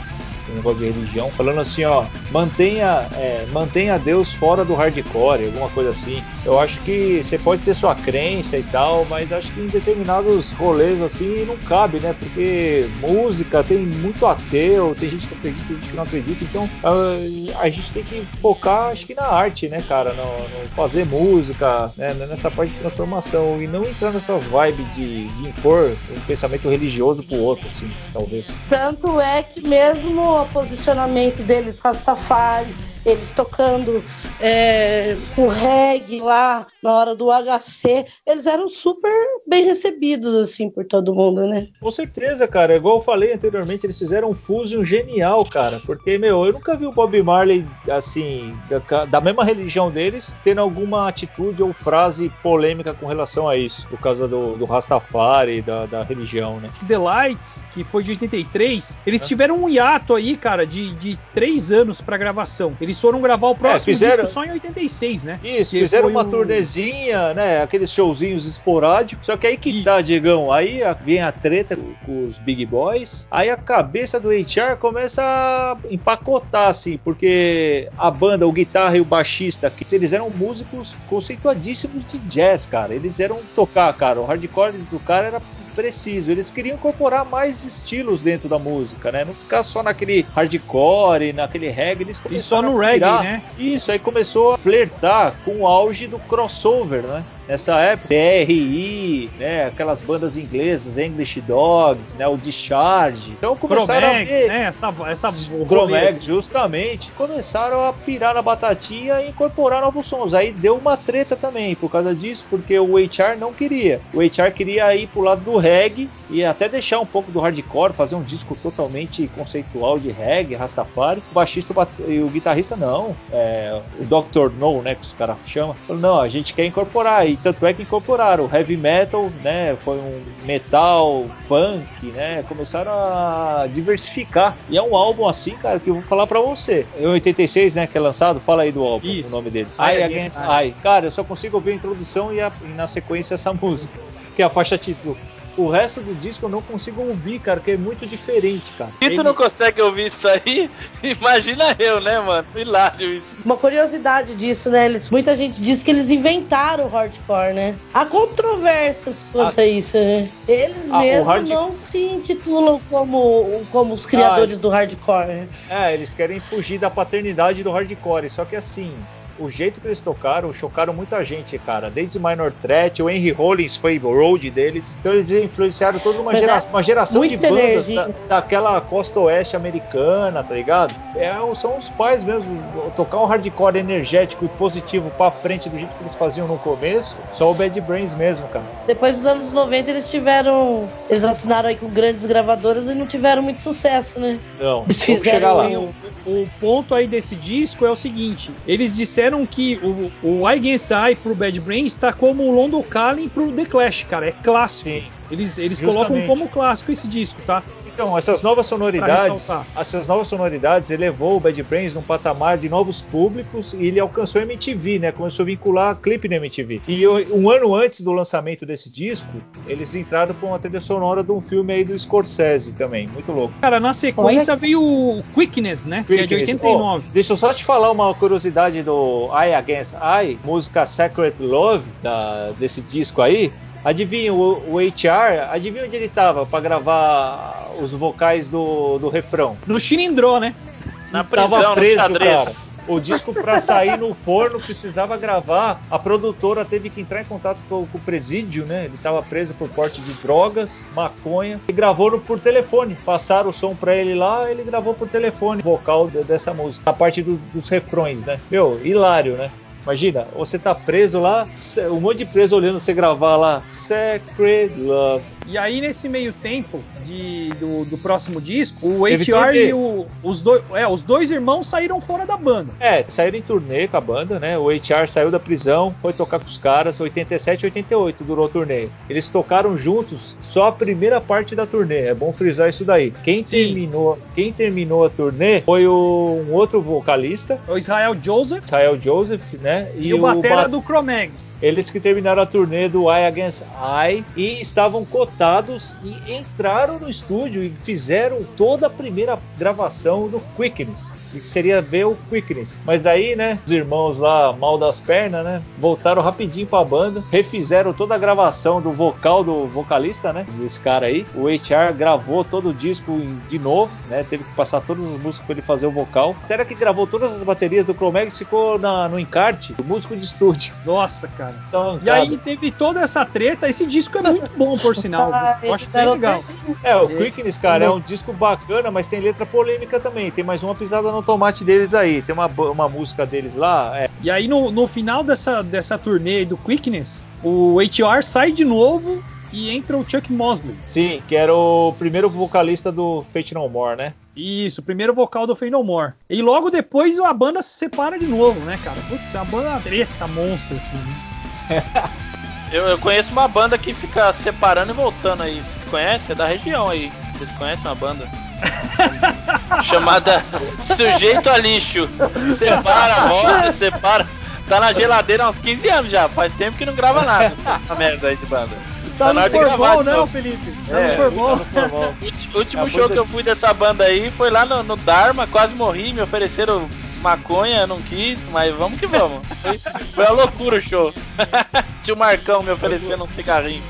um negócio de religião, falando assim, ó, mantenha, é, mantenha Deus fora do hardcore, alguma coisa assim. Eu acho que você pode ter sua crença e tal, mas acho que em determinados rolês assim não cabe, né? Porque música tem muito ateu, tem gente que acredita, tem gente que não acredita, então a, a gente tem que focar, acho que na arte, né, cara? No, no fazer música, né? nessa parte de transformação e não entrar nessas vibes de, de impor um pensamento religioso pro outro, assim, talvez. Tanto é que mesmo o posicionamento deles, Rastafari, eles tocando é, o reggae lá na hora do HC, eles eram super bem recebidos assim por todo mundo, né? Com certeza, cara. Igual eu falei anteriormente, eles fizeram um fusion genial, cara. Porque, meu, eu nunca vi o Bob Marley, assim, da, da mesma religião deles, tendo alguma atitude ou frase polêmica com relação a isso. Por causa do, do Rastafari, da, da religião, né? The Lights, que foi de 83, eles Hã? tiveram um hiato aí, cara, de, de três anos pra gravação. Eles foram gravar o próximo fizeram- disco só em 86, né? Isso, Que fizeram uma o- turnezinha, né? Aqueles showzinhos esporádicos. Só que aí que Isso. tá, Diegão. Aí vem a treta com, os Big Boys. Aí a cabeça do HR começa a empacotar, assim, porque a banda, o guitarra e o baixista, que eles eram músicos conceituadíssimos de jazz, cara. Eles eram tocar, cara. O hardcore do cara era preciso. Eles queriam incorporar mais estilos dentro da música, né? Não ficar só naquele hardcore, naquele reggae. Eles E só no reggae, né? Isso, aí começou a flertar com o auge do crossover, né? Nessa época, TRI, né? Aquelas bandas inglesas, English Dogs, né? O Discharge. Então começaram a Chromex, ver... né? Essa, essa Chromex, assim. justamente. Começaram a pirar na batatinha e incorporar novos sons. Aí deu uma treta também por causa disso, porque o HR não queria. O HR queria ir pro lado do reggae e até deixar um pouco do hardcore, fazer um disco totalmente conceitual de reggae, Rastafari. O baixista e o guitarrista não. É, o Dr. No, né, que os caras chamam, falou, não, a gente quer incorporar. E tanto é que incorporaram o heavy metal, né, foi um metal, funk, né, começaram a diversificar. E é um álbum assim, cara, que eu vou falar pra você. Em 86, né, que é lançado, fala aí do álbum, Isso. o nome dele. I I Against Against I. Cara, eu só consigo ouvir a introdução e, a- e na sequência essa música, que é a faixa título. O resto do disco eu não consigo ouvir, cara, que é muito diferente, cara. Se tu Ele- não consegue ouvir isso aí, imagina eu, né, mano? Hilário isso. Uma curiosidade disso, né? Eles, muita gente diz que eles inventaram o hardcore, né? Há controvérsias quanto Ah, a isso, né? Eles Ah, mesmos hard- não se intitulam como, como os criadores Ah, do hardcore, né? É, eles querem fugir da paternidade do hardcore. Só que assim, o jeito que eles tocaram, chocaram muita gente, cara. Desde Minor Threat, o Henry Rollins foi o road deles. Então eles influenciaram toda uma, gera- é uma geração de bandas da- daquela costa oeste americana, tá ligado? É, são os pais mesmo. Tocar um hardcore energético e positivo pra frente do jeito que eles faziam no começo, só o Bad Brains mesmo, cara. Depois dos anos 90 eles tiveram. Eles assinaram aí com grandes gravadoras e não tiveram muito sucesso, né? Não, Eles vamos chegar lá. fizeram- O, o ponto aí desse disco é o seguinte: eles disseram que o, o I pro Bad Brains está como o London Calling pro The Clash, cara. É clássico. Sim. Eles, eles Justamente. colocam como clássico esse disco, tá? Então, essas novas sonoridades, essas novas sonoridades elevou o Bad Brains num patamar de novos públicos e ele alcançou a MTV, né? Começou a vincular clipe na MTV. E eu- um ano antes do lançamento desse disco, eles entraram com a trilha sonora de um filme aí do Scorsese também, muito louco. Cara, na sequência veio o Quickness, né? Que é de Quickness. 89. Oh, deixa eu só te falar uma curiosidade do I Against I, música Sacred Love da- desse disco aí. Adivinha, o, o HR, adivinha onde ele tava pra gravar os vocais do, do refrão? No Chilindró, né? Na prisão, tava preso, cara. O disco pra sair no forno precisava gravar. A produtora teve que entrar em contato com, com o presídio, né? Ele tava preso por porte de drogas, maconha. E gravou por telefone. Passaram o som pra ele lá, ele gravou por telefone o vocal de- dessa música. A parte do- dos refrões, né? Meu, hilário, né? Imagina, você tá preso lá, um monte de preso olhando você gravar lá. Sacred Love. E aí, nesse meio tempo de, do, do próximo disco, o Teve HR turnê. e o- os, dois, é, os dois irmãos saíram fora da banda. É, saíram em turnê com a banda, né? O HR saiu da prisão, foi tocar com os caras, 87 e 88 durou o turnê. Eles tocaram juntos só a primeira parte da turnê, é bom frisar isso daí. Quem terminou, quem terminou a turnê foi o- um outro vocalista, O Israel Joseph Israel Joseph, né? e, o batera ba- do Chromegs. Eles que terminaram a turnê do I Against I e estavam cotados e entraram no estúdio e fizeram toda a primeira gravação do Quickness. Que seria ver o Quickness. Mas daí, né, os irmãos lá, mal das pernas, né, voltaram rapidinho pra banda, refizeram toda a gravação do vocal do vocalista, né, desse cara aí. O HR gravou todo o disco de novo, né, teve que passar todas as músicas pra ele fazer o vocal. Até era que gravou todas as baterias do Chromex ficou na- no encarte do músico de estúdio. Nossa, cara. Então, E aí teve toda essa treta. Esse disco é muito bom, por sinal. Eu acho bem garoto legal. É, o Quickness, cara, é um disco bacana, mas tem letra polêmica também. Tem mais uma pisada no tomate deles aí. Tem uma, uma música deles lá. É, E aí, no, no final dessa, dessa turnê aí do Quickness, o HR sai de novo e entra o Chuck Mosley. sim, que era o primeiro vocalista do Fate No More, né? Isso, o primeiro vocal do Fey No More. E logo depois a banda se separa de novo, né, cara? Putz, é uma banda treta, monstro, assim. né? Eu, eu conheço uma banda que fica separando e voltando aí. Vocês conhecem? É da região aí. Vocês conhecem uma banda? Chamada Sujeito a Lixo. Separa, volta, separa. Tá na geladeira há uns 15 anos já. Faz tempo que não grava nada. Essa merda aí de banda. Tá, na hora no de gravar formal, de não, novo. Felipe? Tá É, no formal. O último A show que eu fui dessa banda aí foi lá no, no Dharma, quase morri, me ofereceram maconha, não quis, mas vamos que vamos. Foi, foi uma loucura o show. Tinha o Marcão me oferecendo um cigarrinho.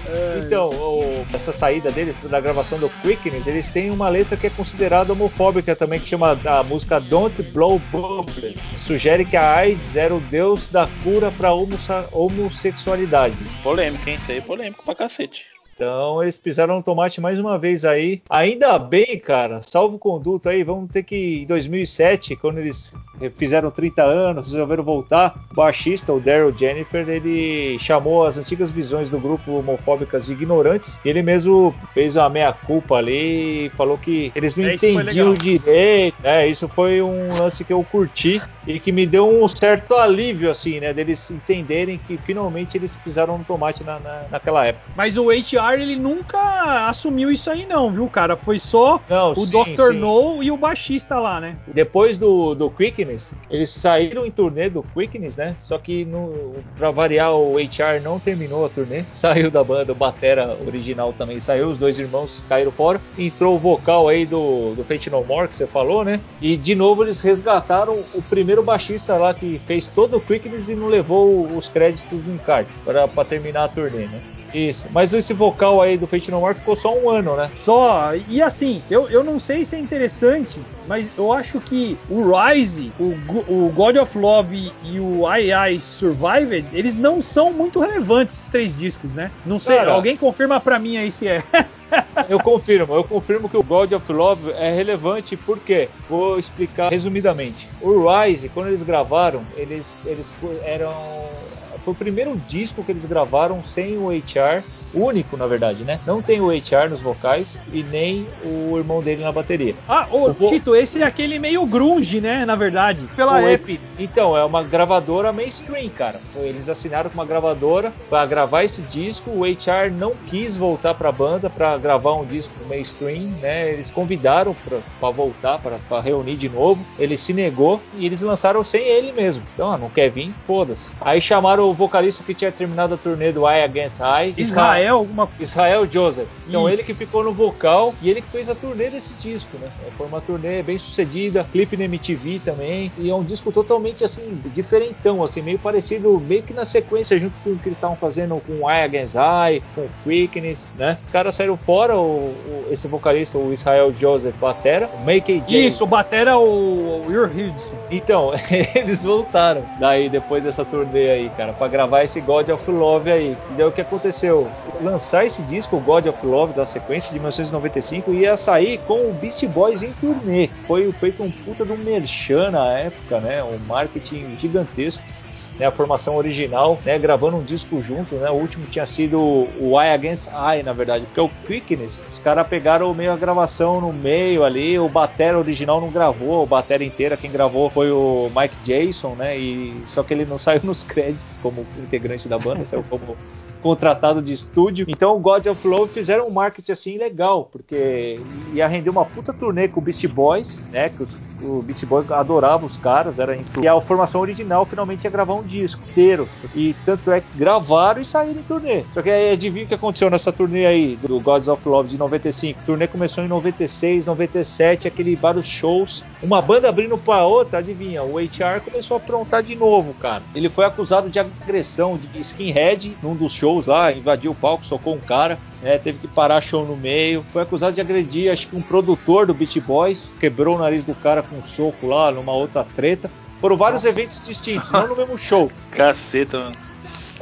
Então, o- essa saída deles, da gravação do Quickness, eles têm uma letra que é considerada homofóbica também, que chama a música Don't Blow Bubbles. Sugere que a AIDS era o deus da cura pra homossa- homossexualidade. Polêmico, hein? Isso aí é polêmico pra cacete. Então eles pisaram no tomate mais uma vez aí. Ainda bem, cara, salvo conduto aí, vamos ter que em 2007, quando eles fizeram 30 anos, resolveram voltar, o baixista, o Daryl Jennifer, ele chamou as antigas visões do grupo homofóbicas de ignorantes. E ele mesmo fez uma meia-culpa ali e falou que eles não É, entendiam direito. É, isso foi um lance que eu curti e que me deu um certo alívio, assim, né, deles entenderem que finalmente eles pisaram no tomate na, na- naquela época. Mas o HR, ele nunca assumiu isso aí, não, viu, cara? Foi só Não, o sim, Dr. sim. No e o baixista lá, né? Depois do, do Quickness, eles saíram em turnê do Quickness, né? Só que no, pra variar, o HR não terminou a turnê. Saiu da banda, o Batera original também saiu, os dois irmãos caíram fora. Entrou o vocal aí do, do Fate No More, que você falou, né? E de novo eles resgataram o primeiro baixista lá que fez todo o Quickness e não levou os créditos no encarte para pra terminar a turnê, né? Isso. Mas esse vocal aí do Fate No More ficou só um ano, né? Só, e assim, eu, eu não sei se é interessante, mas eu acho que o Rise, o, o God of Love e o I I Survived, eles não são muito relevantes, esses três discos, né? Não sei, Cara. alguém confirma pra mim aí se é. Eu confirmo, eu confirmo que o God of Love é relevante porque vou explicar resumidamente. O Rise, quando eles gravaram, eles eles eram foi o primeiro disco que eles gravaram sem o HR, único na verdade, né? Não tem o HR nos vocais e nem o irmão dele na bateria. Ah, ô, vou- Tito, esse é aquele meio grunge, né? Na verdade. Pela O época. Epi- Então, é uma gravadora mainstream, cara. Eles assinaram com uma gravadora para gravar esse disco. O HR não quis voltar para a banda para gravar um disco mainstream, né? Eles convidaram para voltar, para reunir de novo. Ele se negou e eles lançaram sem ele mesmo. Então, ah, não quer vir, foda-se. Aí chamaram o vocalista que tinha terminado a turnê do Eye Against Eye, Israel, alguma Israel Joseph. Então Isso. ele que ficou no vocal e ele que fez a turnê desse disco, né? É, Foi uma turnê bem sucedida, clipe na MTV também, e é um disco totalmente assim, diferentão, assim, meio parecido, meio que na sequência, junto com o que eles estavam fazendo com Eye Against Eye, com Quickness, né? Os caras saíram fora, o, o- esse vocalista, o Israel Joseph Batera, o Make J. Isso, o batera o, o Ur Hildson. Então, eles voltaram daí depois dessa turnê aí, cara, pra gravar esse God of Love aí. E daí o que aconteceu? Lançar esse disco, God of Love, da sequência de 1995, ia sair com o Beast Boys em turnê. Foi feito um puta um merchan na época, né? Um marketing gigantesco. Né, a formação original, né, gravando um disco junto, né, o último tinha sido o Eye Against Eye, na verdade, porque o Quickness, os caras pegaram meio a gravação no meio ali, o batera original não gravou, a batera inteira, quem gravou foi o Mike Jason, né, e só que ele não saiu nos créditos como integrante da banda, saiu como contratado de estúdio. Então o God of Love fizeram um marketing assim legal, porque ia render uma puta turnê com o Beast Boys, né, que os, o Beast Boys adorava os caras, era influ... e a formação original finalmente ia gravar um disco inteiro. E tanto é que gravaram e saíram em turnê. Só que aí adivinha o que aconteceu nessa turnê aí do Gods of Love de 95. A turnê começou em 96, 97, aquele vários shows, uma banda abrindo pra outra, adivinha, o HR começou a aprontar de novo, cara. Ele foi acusado de agressão de skinhead num dos shows lá, invadiu o palco, socou um cara, né, teve que parar show no meio. Foi acusado de agredir, acho que um produtor do Beat Boys, quebrou o nariz do cara com um soco lá numa outra treta. Foram vários eventos distintos, não no mesmo show. Caceta, mano.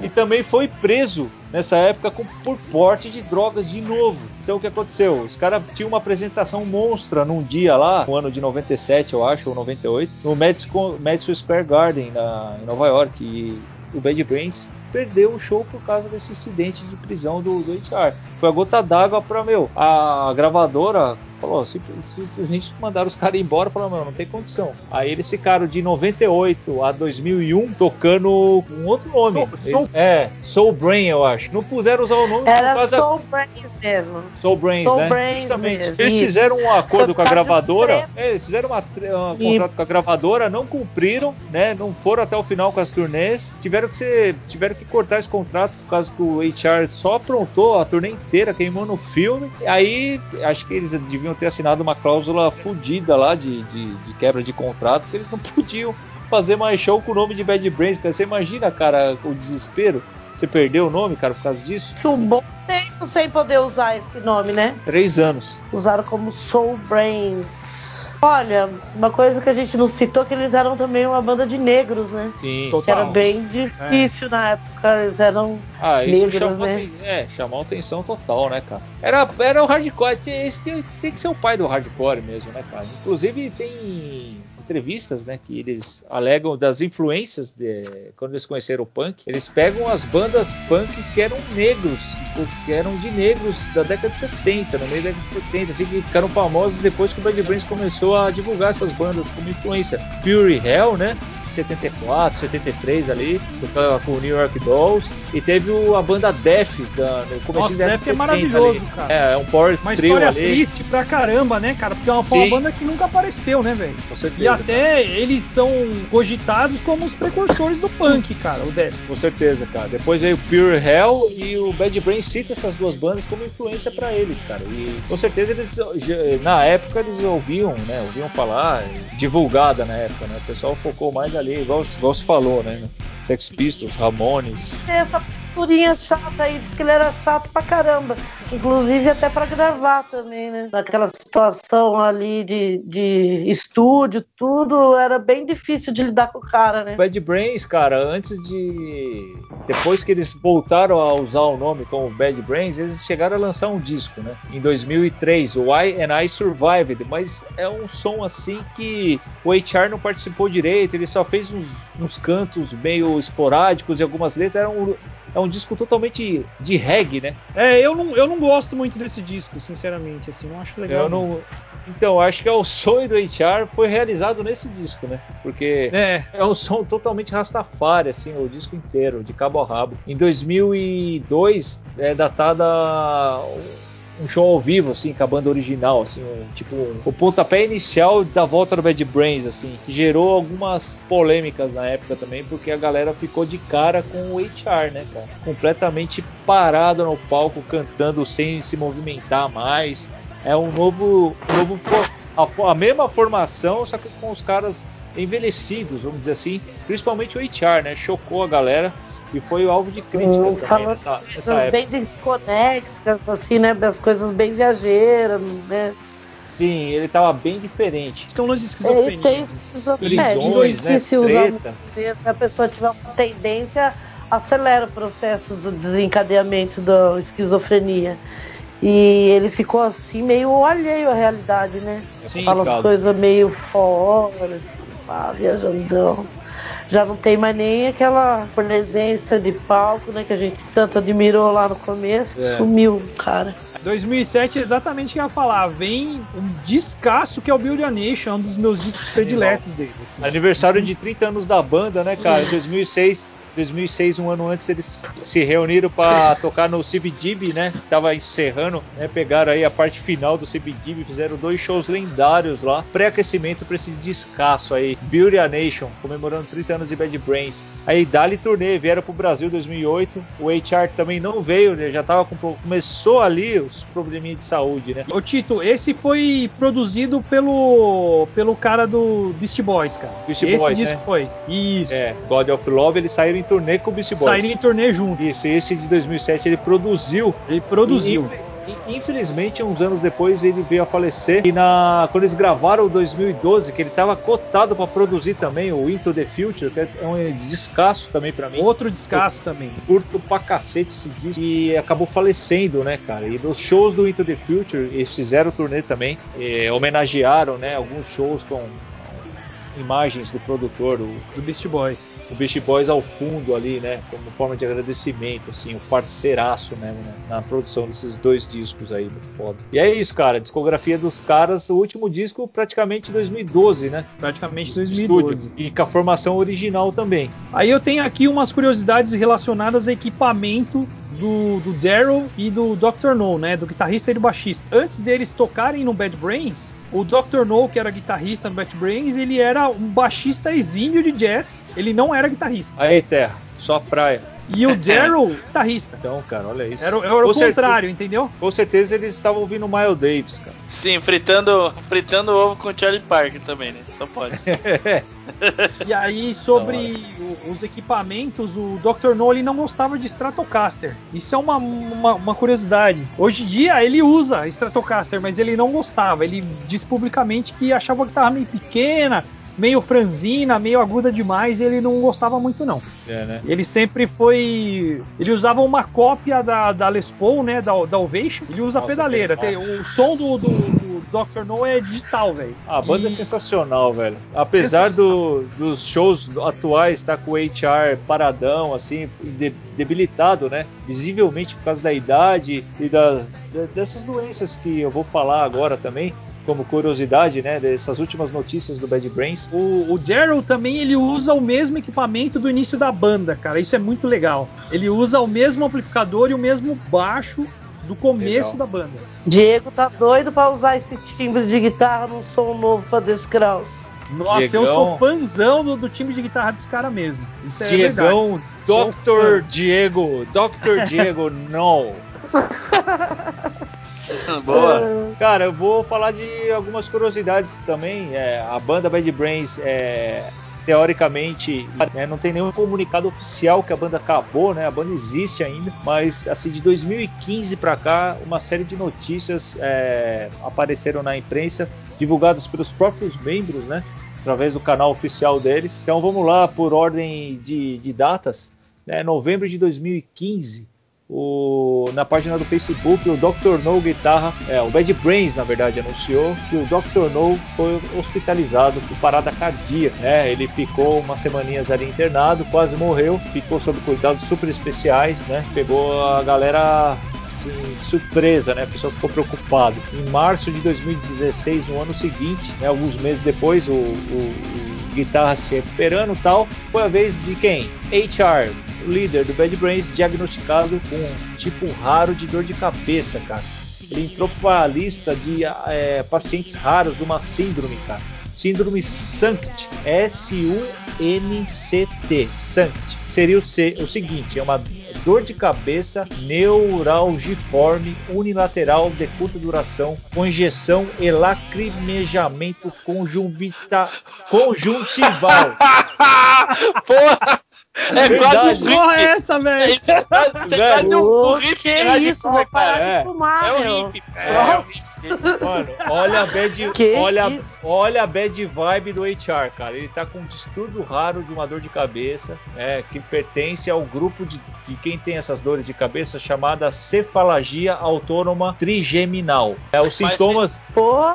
E também foi preso nessa época com- por porte de drogas de novo. Então o que aconteceu? Os caras tinham uma apresentação monstra num dia lá, no ano de 97, eu acho, ou 98, no Madison, Madison Square Garden, na, em Nova York. E o Bad Brains perdeu o show por causa desse incidente de prisão do, do HR. Foi a gota d'água pra, meu, a gravadora falou, simplesmente mandaram os caras embora, falaram, meu, não tem condição. Aí eles ficaram de 98 a 2001 tocando um outro nome. Soul- Eles- Soul- é, Soul Brain, eu acho. Não puderam usar o nome Era por causa Soul Brains mesmo. Soul Brains, Soul né? Brains Justamente. mesmo, Eles fizeram um acordo Só com a gravadora. é, eles fizeram uma, um E- contrato com a gravadora, não cumpriram, né? Não foram até o final com as turnês. Tiveram que ser, tiveram que cortar esse contrato por causa que o HR só aprontou a turnê inteira, queimou no filme. E aí, acho que eles deviam ter assinado uma cláusula fodida lá de, de, de quebra de contrato, que eles não podiam fazer mais show com o nome de Bad Brains. Cara. Você imagina, cara, o desespero? Você perdeu o nome, cara, por causa disso? Um bom tempo sem poder usar esse nome, né? Três anos. Usaram como Soul Brains. Olha, uma coisa que a gente não citou é que eles eram também uma banda de negros, né? Sim. Total. Que era bem difícil na época. Eles eram. Ah, isso Negros, chamou, né? é, chamou atenção total, né, cara? Era, era o hardcore, esse tem, tem que ser o pai do hardcore mesmo, né, cara? Inclusive tem entrevistas, né, que eles alegam das influências de quando eles conheceram o punk, eles pegam as bandas punks que eram negros, que eram de negros da década de 70, no meio da década de 70, assim, que ficaram famosos depois que o Bad Brains começou a divulgar essas bandas como influência. Fury Hell, né? 74, 73 ali, tocava com o New York Dolls. E teve o- a banda Def da, no começo Nossa, Def é maravilhoso, cara. É, é um power Uma trio história ali. triste pra caramba, né, cara? Porque é uma, uma banda que nunca apareceu, né, velho? Com certeza. E até eles são cogitados como os precursores do punk, cara, o Death. Com certeza, cara. Depois veio o Pure Hell e o Bad Brain cita essas duas bandas como influência pra eles, cara. E com certeza eles, na época, eles ouviam, né? Ouviam falar, divulgada na época, né? O pessoal focou mais ali, igual, igual se falou, né? Sex Pistols, Ramones. Essa figurinha chata aí, disse que ele era chato pra caramba. Inclusive até pra gravar também, né? Naquela situação ali de, de estúdio, tudo, era bem difícil de lidar com o cara, né? Bad Brains, cara, antes de. Depois que eles voltaram a usar o nome como Bad Brains, eles chegaram a lançar um disco, né? Em 2003, o I and I Survived. Mas é um som assim que o HR não participou direito, ele só fez uns, uns cantos meio esporádicos e algumas letras. Era um, é um disco totalmente de reggae, né? É, eu não, eu não gosto muito desse disco, sinceramente, assim, não acho legal. Eu não. Então, acho que é o sonho do HR foi realizado nesse disco, né? Porque É, é um som totalmente rastafari, assim, o disco inteiro, de cabo a rabo. Em 2002, é datada um show ao vivo, assim, com a banda original, assim, um- tipo, o pontapé inicial da volta do Bad Brains, assim, que gerou algumas polêmicas na época também, porque a galera ficou de cara com o HR, né, cara? Completamente parado no palco, cantando sem se movimentar mais. É um novo, um novo a, a mesma formação, só que com os caras envelhecidos, vamos dizer assim, principalmente o HR, né? Chocou a galera e foi o alvo de críticas Hum, também nessa, nessa Coisas época. bem desconexas, assim, né? As coisas bem viajeiras, né? Sim, ele tava bem diferente. isso é um lance de É, esquizofrenia. e tem esquizofrenia. É, Prisões, que né? se usa Treta. mesmo, se a pessoa tiver uma tendência, acelera o processo do desencadeamento da esquizofrenia. E ele ficou assim, meio alheio à realidade, né? Sim, Fala as coisas meio fora, assim, pá, viajandão. Já não tem mais nem aquela presença de palco, né? Que a gente tanto admirou lá no começo. É. Sumiu, cara. 2007 é exatamente o que eu ia falar. Vem um descasso que é o Build a Nation, um dos meus discos prediletos dele. assim. Aniversário de 30 anos da banda, né, cara? Em 2006, 2006, um ano antes, eles se reuniram para tocar no CBGB, né? Que tava encerrando, né? Pegaram aí a parte final do CBGB, fizeram dois shows lendários lá. Pré-aquecimento para esse descasso aí. Beauty a Nation, comemorando 30 anos de Bad Brains. Aí Dali turnê, vieram pro Brasil em 2008. O HR também não veio, né? Já tava com. Começou ali os probleminhas de saúde, né? Ô Tito, esse foi produzido pelo pelo cara do Beast Boys, cara. Beastie esse Boys, disco né? foi. Isso. É, God of Love, eles saíram em turnê com o Beastie Boys. Saíram em turnê junto. Isso, esse de 2007 ele produziu. Ele produziu. E, e, infelizmente, uns anos depois ele veio a falecer. E na, quando eles gravaram o 2012, que ele estava cotado para produzir também o Into the Future, que é um descasso também para mim. Outro descasso também. Curto pra cacete esse disco e acabou falecendo, né, cara? E nos shows do Into the Future, eles fizeram turnê também, homenagearam, né, alguns shows com imagens do produtor, o Do Beast Boys. o Beast Boys ao fundo ali, né? Como forma de agradecimento, assim, o parceiraço mesmo, né? Na produção desses dois discos aí, muito foda. E é isso, cara, discografia dos caras, o último disco praticamente 2012, né? Praticamente Estúdio. 2012. E com a formação original também. Aí eu tenho aqui umas curiosidades relacionadas a equipamento do, do Daryl e do Dr. No, né? Do guitarrista e do baixista. Antes deles tocarem no Bad Brains, o Dr. No, que era guitarrista no Bad Brains, ele era um baixista exímio de jazz. Ele não era guitarrista. Aí, Terra, só praia. E o Daryl, guitarrista. Então, cara, olha isso. Era, era o certeza- contrário, entendeu? Com certeza eles estavam ouvindo o Miles Davis, cara. Sim, fritando, fritando ovo com o Charlie Parker também, né? Só pode. E aí, sobre os equipamentos, o Dr. No ele não gostava de Stratocaster. Isso é uma, uma, uma curiosidade. Hoje em dia ele usa Stratocaster, mas ele não gostava. Ele disse publicamente que achava a guitarra meio pequena, meio franzina, meio aguda demais, ele não gostava muito não. É, né? Ele sempre foi. Ele usava uma cópia da, da Les Paul, né? Da, da Ovation. Ele usa Nossa, pedaleira. Tem- o som do, do, do Dr. No é digital, velho. A banda E- é sensacional, velho. Apesar do- dos shows atuais estar com o HR paradão, assim, de- debilitado, né? Visivelmente por causa da idade e das, de- dessas doenças que eu vou falar agora também, como curiosidade, né? Dessas últimas notícias do Bad Brains. O, o Daryl também ele usa o mesmo equipamento do início da banda, cara. Isso é muito legal. Ele usa o mesmo amplificador e o mesmo baixo do começo Legal. da banda. Diego tá doido pra usar esse timbre de guitarra num som novo pra Descraus. Nossa, eu Diegão. sou fãzão do, do time de guitarra desse cara mesmo. Isso é verdade. Diegão, Sou Dr. Diego, Dr. Diego, não. Boa. Cara, eu vou falar de algumas curiosidades também. É, a banda Bad Brains é, teoricamente, né, não tem nenhum comunicado oficial que a banda acabou, né? A banda existe ainda, mas assim de 2015 para cá, uma série de notícias é, apareceram na imprensa, divulgadas pelos próprios membros, né? Através do canal oficial deles. Então vamos lá por ordem de, de datas. Né, novembro de 2015, o, na página do Facebook, o Dr. No Guitarra, é, o Bad Brains, na verdade, anunciou que o Dr. No foi hospitalizado por parada cardíaca. Né? Ele ficou umas semaninhas ali internado, quase morreu, ficou sob cuidados super especiais, né? Pegou a galera assim, surpresa, né? A pessoa ficou preocupada. Em março de 2016, no ano seguinte, né, alguns meses depois, o, o, o guitarra se recuperando tal, foi a vez de quem? HR, o líder do Bad Brains, diagnosticado com um tipo raro de dor de cabeça, cara. Ele entrou para a lista de é, pacientes raros de uma síndrome, cara. Síndrome SUNCT, S-U-N-C-T, SUNCT. Seria o, C, o seguinte, é uma dor de cabeça neuralgiforme unilateral de curta duração com injeção e lacrimejamento conjunta, conjuntival. Porra! É Verdade. quase um Porra, é essa, velho? Isso é quase- é quase um, um que hardcore, isso, vou parar é. de fumar, É o meu. riff. É, é o riff. Mano, olha a bad, Que olha, isso? olha a bad vibe do HR, cara. Ele tá com um distúrbio raro de uma dor de cabeça, é, que pertence ao grupo de, de quem tem essas dores de cabeça chamada cefalagia autônoma trigeminal. É, os Mas sintomas,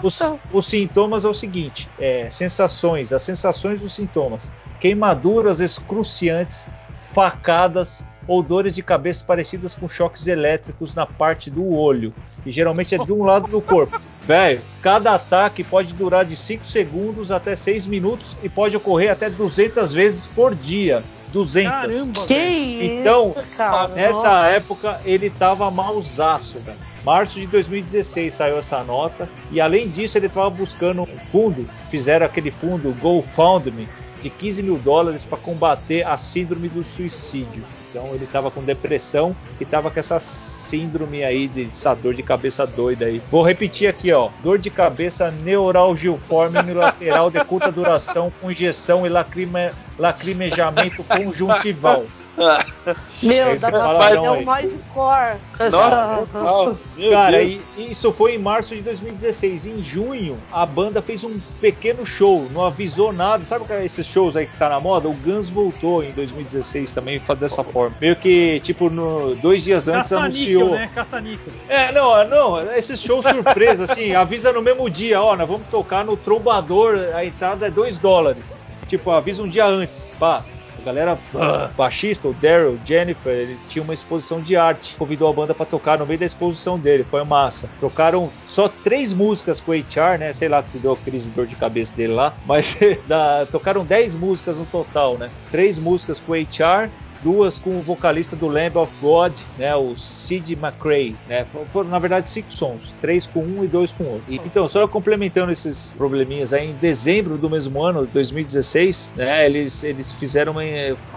os, os sintomas é o seguinte: é, sensações, as sensações dos sintomas, queimaduras excruciantes, facadas ou dores de cabeça parecidas com choques elétricos na parte do olho. E geralmente é de um lado do corpo. Velho, cada ataque pode durar de 5 segundos até 6 minutos e pode ocorrer até 200 vezes por dia. 200. Caramba, Que velho. Então, isso, cara? Nessa Nossa. época ele tava mausaço, cara. Março de 2016 saiu essa nota e além disso ele estava buscando um fundo, fizeram aquele fundo GoFundMe de 15 mil dólares para combater a síndrome do suicídio. Então ele estava com depressão e estava com essa síndrome aí de essa dor de cabeça doida aí. Vou repetir aqui, ó. Dor de cabeça neuralgiforme unilateral de curta duração com injeção e lacrime, lacrimejamento conjuntival. Meu, Aí dá pra fazer um aí. noise core. Nossa. Meu Cara, Deus. e isso foi em março de 2016. Em junho, a banda fez um pequeno show, não avisou nada. Sabe que esses shows aí que tá na moda? O Guns voltou em 2016 também dessa forma. Meio que, tipo, no, dois dias antes Caça-níquel, anunciou. né? Caça-níquel. É, não, não, esses shows surpresa, assim, avisa no mesmo dia, ó, nós vamos tocar no Trombador, a entrada é 2 dólares. Tipo, avisa um dia antes, pá. A galera, ah, baixista, o Daryl, Jennifer, ele tinha uma exposição de arte. Convidou a banda pra tocar no meio da exposição dele, foi massa. Tocaram só três músicas com o HR, né? Sei lá que se deu a crise de dor de cabeça dele lá, mas da- tocaram 10 músicas no total, né? Três músicas com o HR, duas com o vocalista do Lamb of God, né, o Sid McRae, né, foram na verdade cinco sons, três com um e dois com outro. E, então, só complementando esses probleminhas, aí em dezembro do mesmo ano, 2016, né, eles, eles fizeram, uma,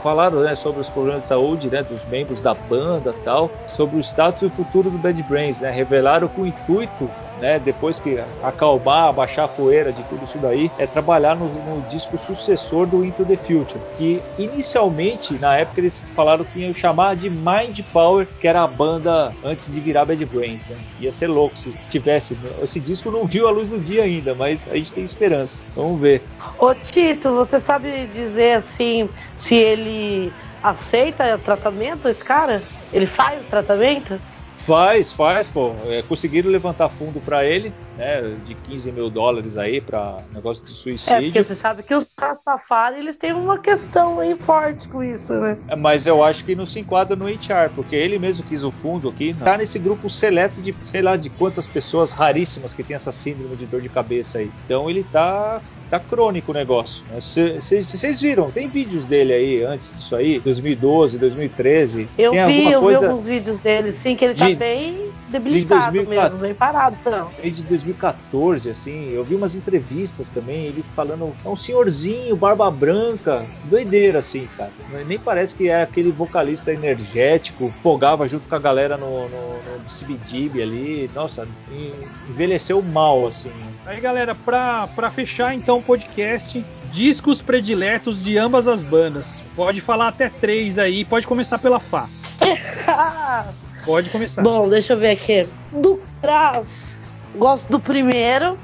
falaram, né, sobre os problemas de saúde, né, dos membros da banda, tal, sobre o status e o futuro do Bad Brains, né, revelaram com o intuito né, depois que acalmar, abaixar a poeira de tudo isso daí, é trabalhar no, no disco sucessor do Into the Future, que inicialmente, na época, eles falaram que iam chamar de Mind Power, que era a banda antes de virar Bad Brains, né? Ia ser louco se tivesse. Esse disco não viu a luz do dia ainda, mas a gente tem esperança. Vamos ver. Ô Tito, você sabe dizer assim se ele aceita tratamento, esse cara? Ele faz o tratamento? Faz, faz, pô. É, conseguiram levantar fundo pra ele, né? De 15 mil dólares aí pra negócio de É, suicídio. porque você sabe que os Rastafari, eles têm uma questão aí forte com isso, né? É, Mas eu acho que não se enquadra no HR, porque ele mesmo quis o fundo aqui. Tá nesse grupo seleto de sei lá de quantas pessoas raríssimas que tem essa síndrome de dor de cabeça aí. Então ele tá tá crônico o negócio. né? Vocês viram? Tem vídeos dele aí antes disso aí, 2012, 2013. Eu tem vi, eu coisa vi alguns vídeos dele, sim, que ele tá de- bem, debilitado 2004. mesmo, bem parado, não. desde 2014, assim, eu vi umas entrevistas também, ele falando, é um senhorzinho, barba branca, doideira, assim, cara. Nem parece que é aquele vocalista energético, fogava junto com a galera no, no, no CBGB ali, nossa, en- envelheceu mal, assim. Aí, galera, pra, pra fechar então o podcast, discos prediletos de ambas as bandas. Pode falar até três aí, pode começar pela Fá. Pode começar. Bom, deixa eu ver aqui. Do Crass, gosto do primeiro.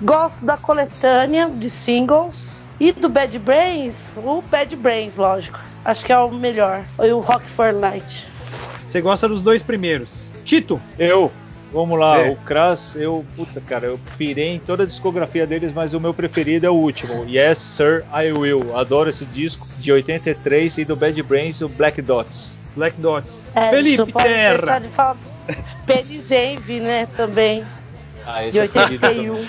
Gosto da coletânea de singles. E do Bad Brains, o Bad Brains, lógico. Acho que é o melhor. E o Rock for Light. Você gosta dos dois primeiros. Tito, Eu, vamos lá, É. o Kras, eu, puta, cara, eu pirei em toda a discografia deles, mas o meu preferido é o último, Yes Sir I Will. Adoro esse disco de 83 e do Bad Brains, o Black Dots. Black Dots. É, Felipe Terra. de falar. Penis Envy, né? Também. Ah, De esse é querido também. 81.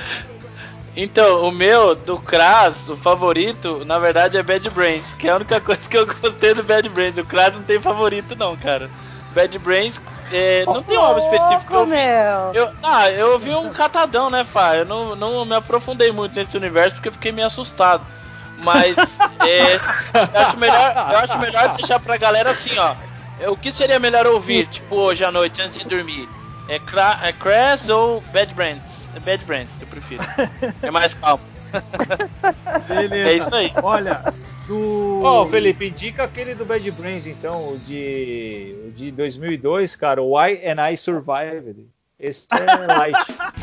Então, o meu, do Kras, o favorito, na verdade é Bad Brains, que é a única coisa que eu gostei do Bad Brains. O Kras não tem favorito, não, cara. Bad Brains é, não tem um álbum específico que eu meu. Eu, ah, eu ouvi um catadão, né, Fá? Eu não, não me aprofundei muito nesse universo porque eu fiquei meio assustado. Mas é, eu, acho melhor, eu acho melhor deixar pra galera assim, ó. É, O que seria melhor ouvir, tipo, hoje à noite, antes de dormir? É, Cra é Crash ou Bad Brands? É Bad Brands, eu prefiro. É mais calmo. Beleza. É isso aí. Olha, do. Ó, Felipe, indica aquele do Bad Brains, então, o de, o de 2002, cara, Why and I Survived. Esse é light.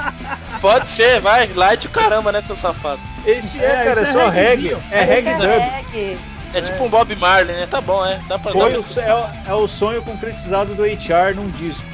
Pode ser, vai, light o caramba, né, seu safado? Esse é, É, cara, é esse é só reggae. reguezinho. É reggae dub. reggae. É, tipo um Bob Marley, né? Tá bom, é. Dá pra Foi dá pra- é, o- é o sonho concretizado do HR num disco.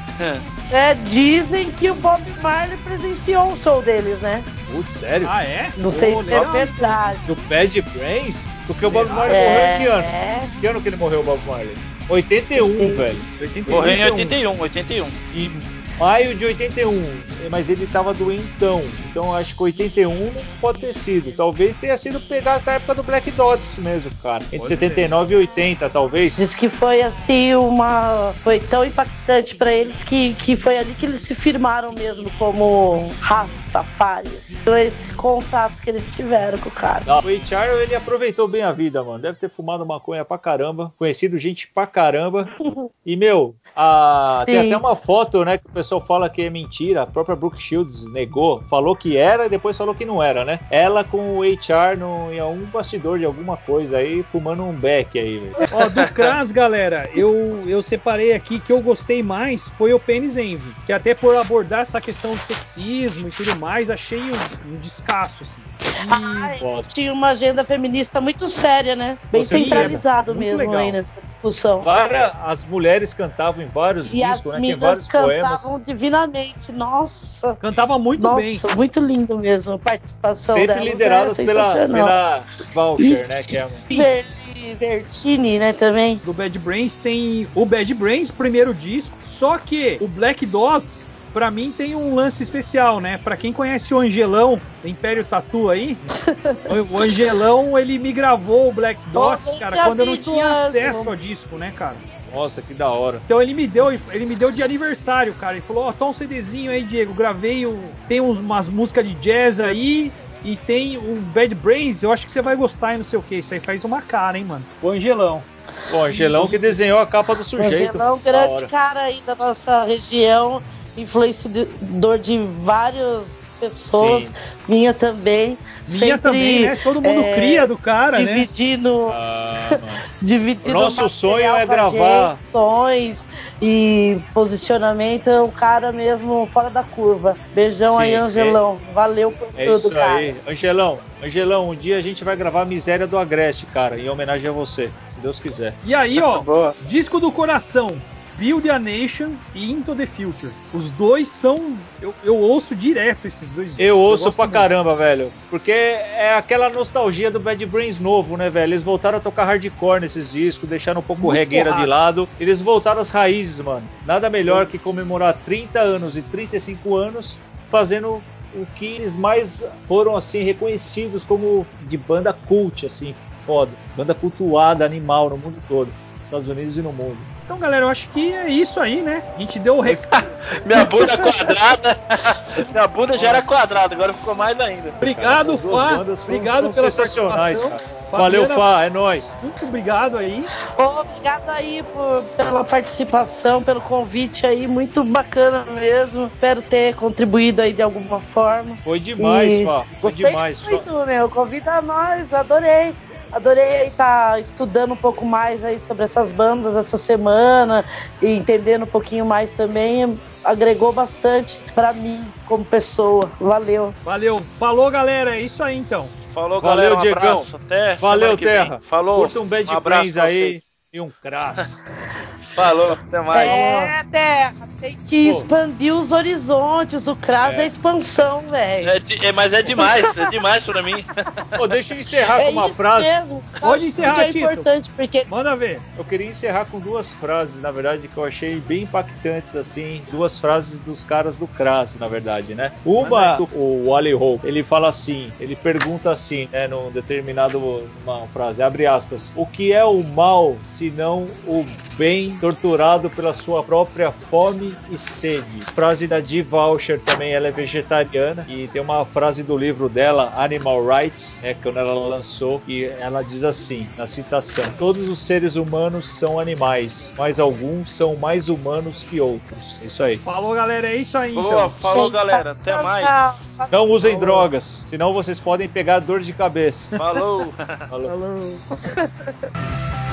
É, dizem que o Bob Marley presenciou o show deles, né? Putz, sério? Ah, é? Não sei Pô, se é verdade. Do Bad Brains? Porque o Bob. Marley morreu em que ano? É, Que ano que ele morreu, o Bob Marley? 81, Sim. velho. 81. Morreu em 81, 81. Em maio de 81. Mas ele tava doentão. Então acho que 81 não pode ter sido. Talvez tenha sido pegar essa época do Black Dots mesmo, cara. Entre Pode 79 e 80, talvez. Diz que foi assim uma. Foi tão impactante pra eles que, que foi ali que eles se firmaram mesmo como Rastafaris. Então, esse contato que eles tiveram com o cara. Não, o HR ele aproveitou bem a vida, mano. Deve ter fumado maconha pra caramba, conhecido gente pra caramba. E, meu, a- tem até uma foto, né, que o pessoal fala que é mentira. A própria Brooke Shields negou, falou que era e depois falou que não era, né? Ela com o HR no, em algum bastidor de alguma coisa aí, fumando um beck aí, velho. Ó, do Kras, galera, eu, eu separei aqui que eu gostei mais foi o Penis Envy. Que até por abordar essa questão do sexismo e tudo mais, achei um, um descasso, assim. E- Ai, foda. tinha uma agenda feminista muito séria, né? Bem certeza. centralizado mesmo legal. aí nessa discussão. Várias, as mulheres cantavam em vários E as discos, né? Tem minas vários cantavam poemas. divinamente. Nossa! Cantava muito Nossa, bem. muito lindo mesmo a participação Sempre delas. lideradas é pela, pela Voucher, né? Que é uma- Ver- Vertini, né, também. Do Bad Brains tem o Bad Brains, primeiro disco. Só que o Black Dots, pra mim, tem um lance especial, né? Pra quem conhece o Angelão, do Império Tatu aí, o- Angelão, ele me gravou o Black Dots, cara, quando eu não tinha acesso ao disco, né, cara? Nossa, que da hora. Então ele me deu, ele me deu de aniversário, cara. Ele falou: Ó, tá um CDzinho aí, Diego. Gravei, o, tem uns- umas músicas de jazz aí. E tem o Bad Brains, eu acho que você vai gostar e não sei o que. Isso aí faz uma cara, hein, mano. O Angelão. Bom, Angelão que desenhou a capa do sujeito. Angelão, grande cara aí da nossa região, influenciador de várias pessoas, Sim. minha também. Minha sempre, também, né? Todo mundo é, cria do cara, né? dividindo, Ah, mano. dividindo Nosso sonho é gravar. Sons e posicionamento, é um cara mesmo fora da curva. Beijão Sim, aí, Angelão. Valeu por É tudo, isso cara. aí. Angelão, Angelão, um dia a gente vai gravar a Miséria do Agreste, cara, em homenagem a você, se Deus quiser. E aí, ó, disco do coração. Build a Nation e Into the Future. Os dois são. Eu, eu ouço direto esses dois discos. Eu ouço pra muito. caramba, velho. Porque é aquela nostalgia do Bad Brains novo, né, velho? Eles voltaram a tocar hardcore nesses discos, deixaram um pouco Muito regueira de lado. Eles voltaram às raízes, mano. Nada melhor que comemorar 30 anos e 35 anos fazendo o que eles mais foram, assim, reconhecidos como de banda cult, assim, foda. Banda cultuada, animal no mundo todo. Estados Unidos e no mundo. Então, galera, eu acho que é isso aí, né? A gente deu o recado. Minha bunda quadrada. Minha bunda já era quadrada, agora ficou mais ainda. Obrigado, duas Fá. Obrigado pela sensacionais, participação. cara. Valeu, Fabiana, Fá, é nóis. Muito obrigado aí. Obrigado aí por- pela participação, pelo convite aí, muito bacana mesmo. Espero ter contribuído aí de alguma forma. Foi demais, E Fá. Foi Gostei demais. muito, meu. Convida nós, adorei. Adorei estar estudando um pouco mais aí sobre essas bandas essa semana e entendendo um pouquinho mais também. Agregou bastante pra mim como pessoa. Valeu. Valeu. Falou, galera. É isso aí, então. Falou, Valeu, galera. Um Diegão. abraço. Até Valeu, que vem. Terra. Falou. Curta um Bad um aí e um crass. Falou. Até mais. É, Terra, tem que Pô. expandir os horizontes. O CRAS é, É. expansão, velho. É de- é, mas é demais, é demais pra mim. Pô, deixa eu encerrar É com uma isso frase. mesmo. Pode encerrar, Porque é Tito. importante, porque Manda ver. Eu queria encerrar com duas frases, na verdade, que eu achei bem impactantes, assim. Duas frases dos caras do Crass, na verdade, né? Uma, o Wally Hope, ele fala assim, ele pergunta assim, né, num determinado uma frase, abre aspas, o que é o mal se não o bem torturado pela sua própria fome e sede? Frase da Dee Voucher também, ela é vegetariana e tem uma frase do livro dela, Animal Rights, né, quando ela lançou, e ela diz assim, na citação: Todos os seres humanos são animais, mas alguns são mais humanos que outros. Isso aí. Falou, galera. É isso aí, Boa, então. falou, galera. Até Tchau, mais. tchau. Não usem drogas, senão vocês podem pegar dor de cabeça. Falou. Falou. Falou.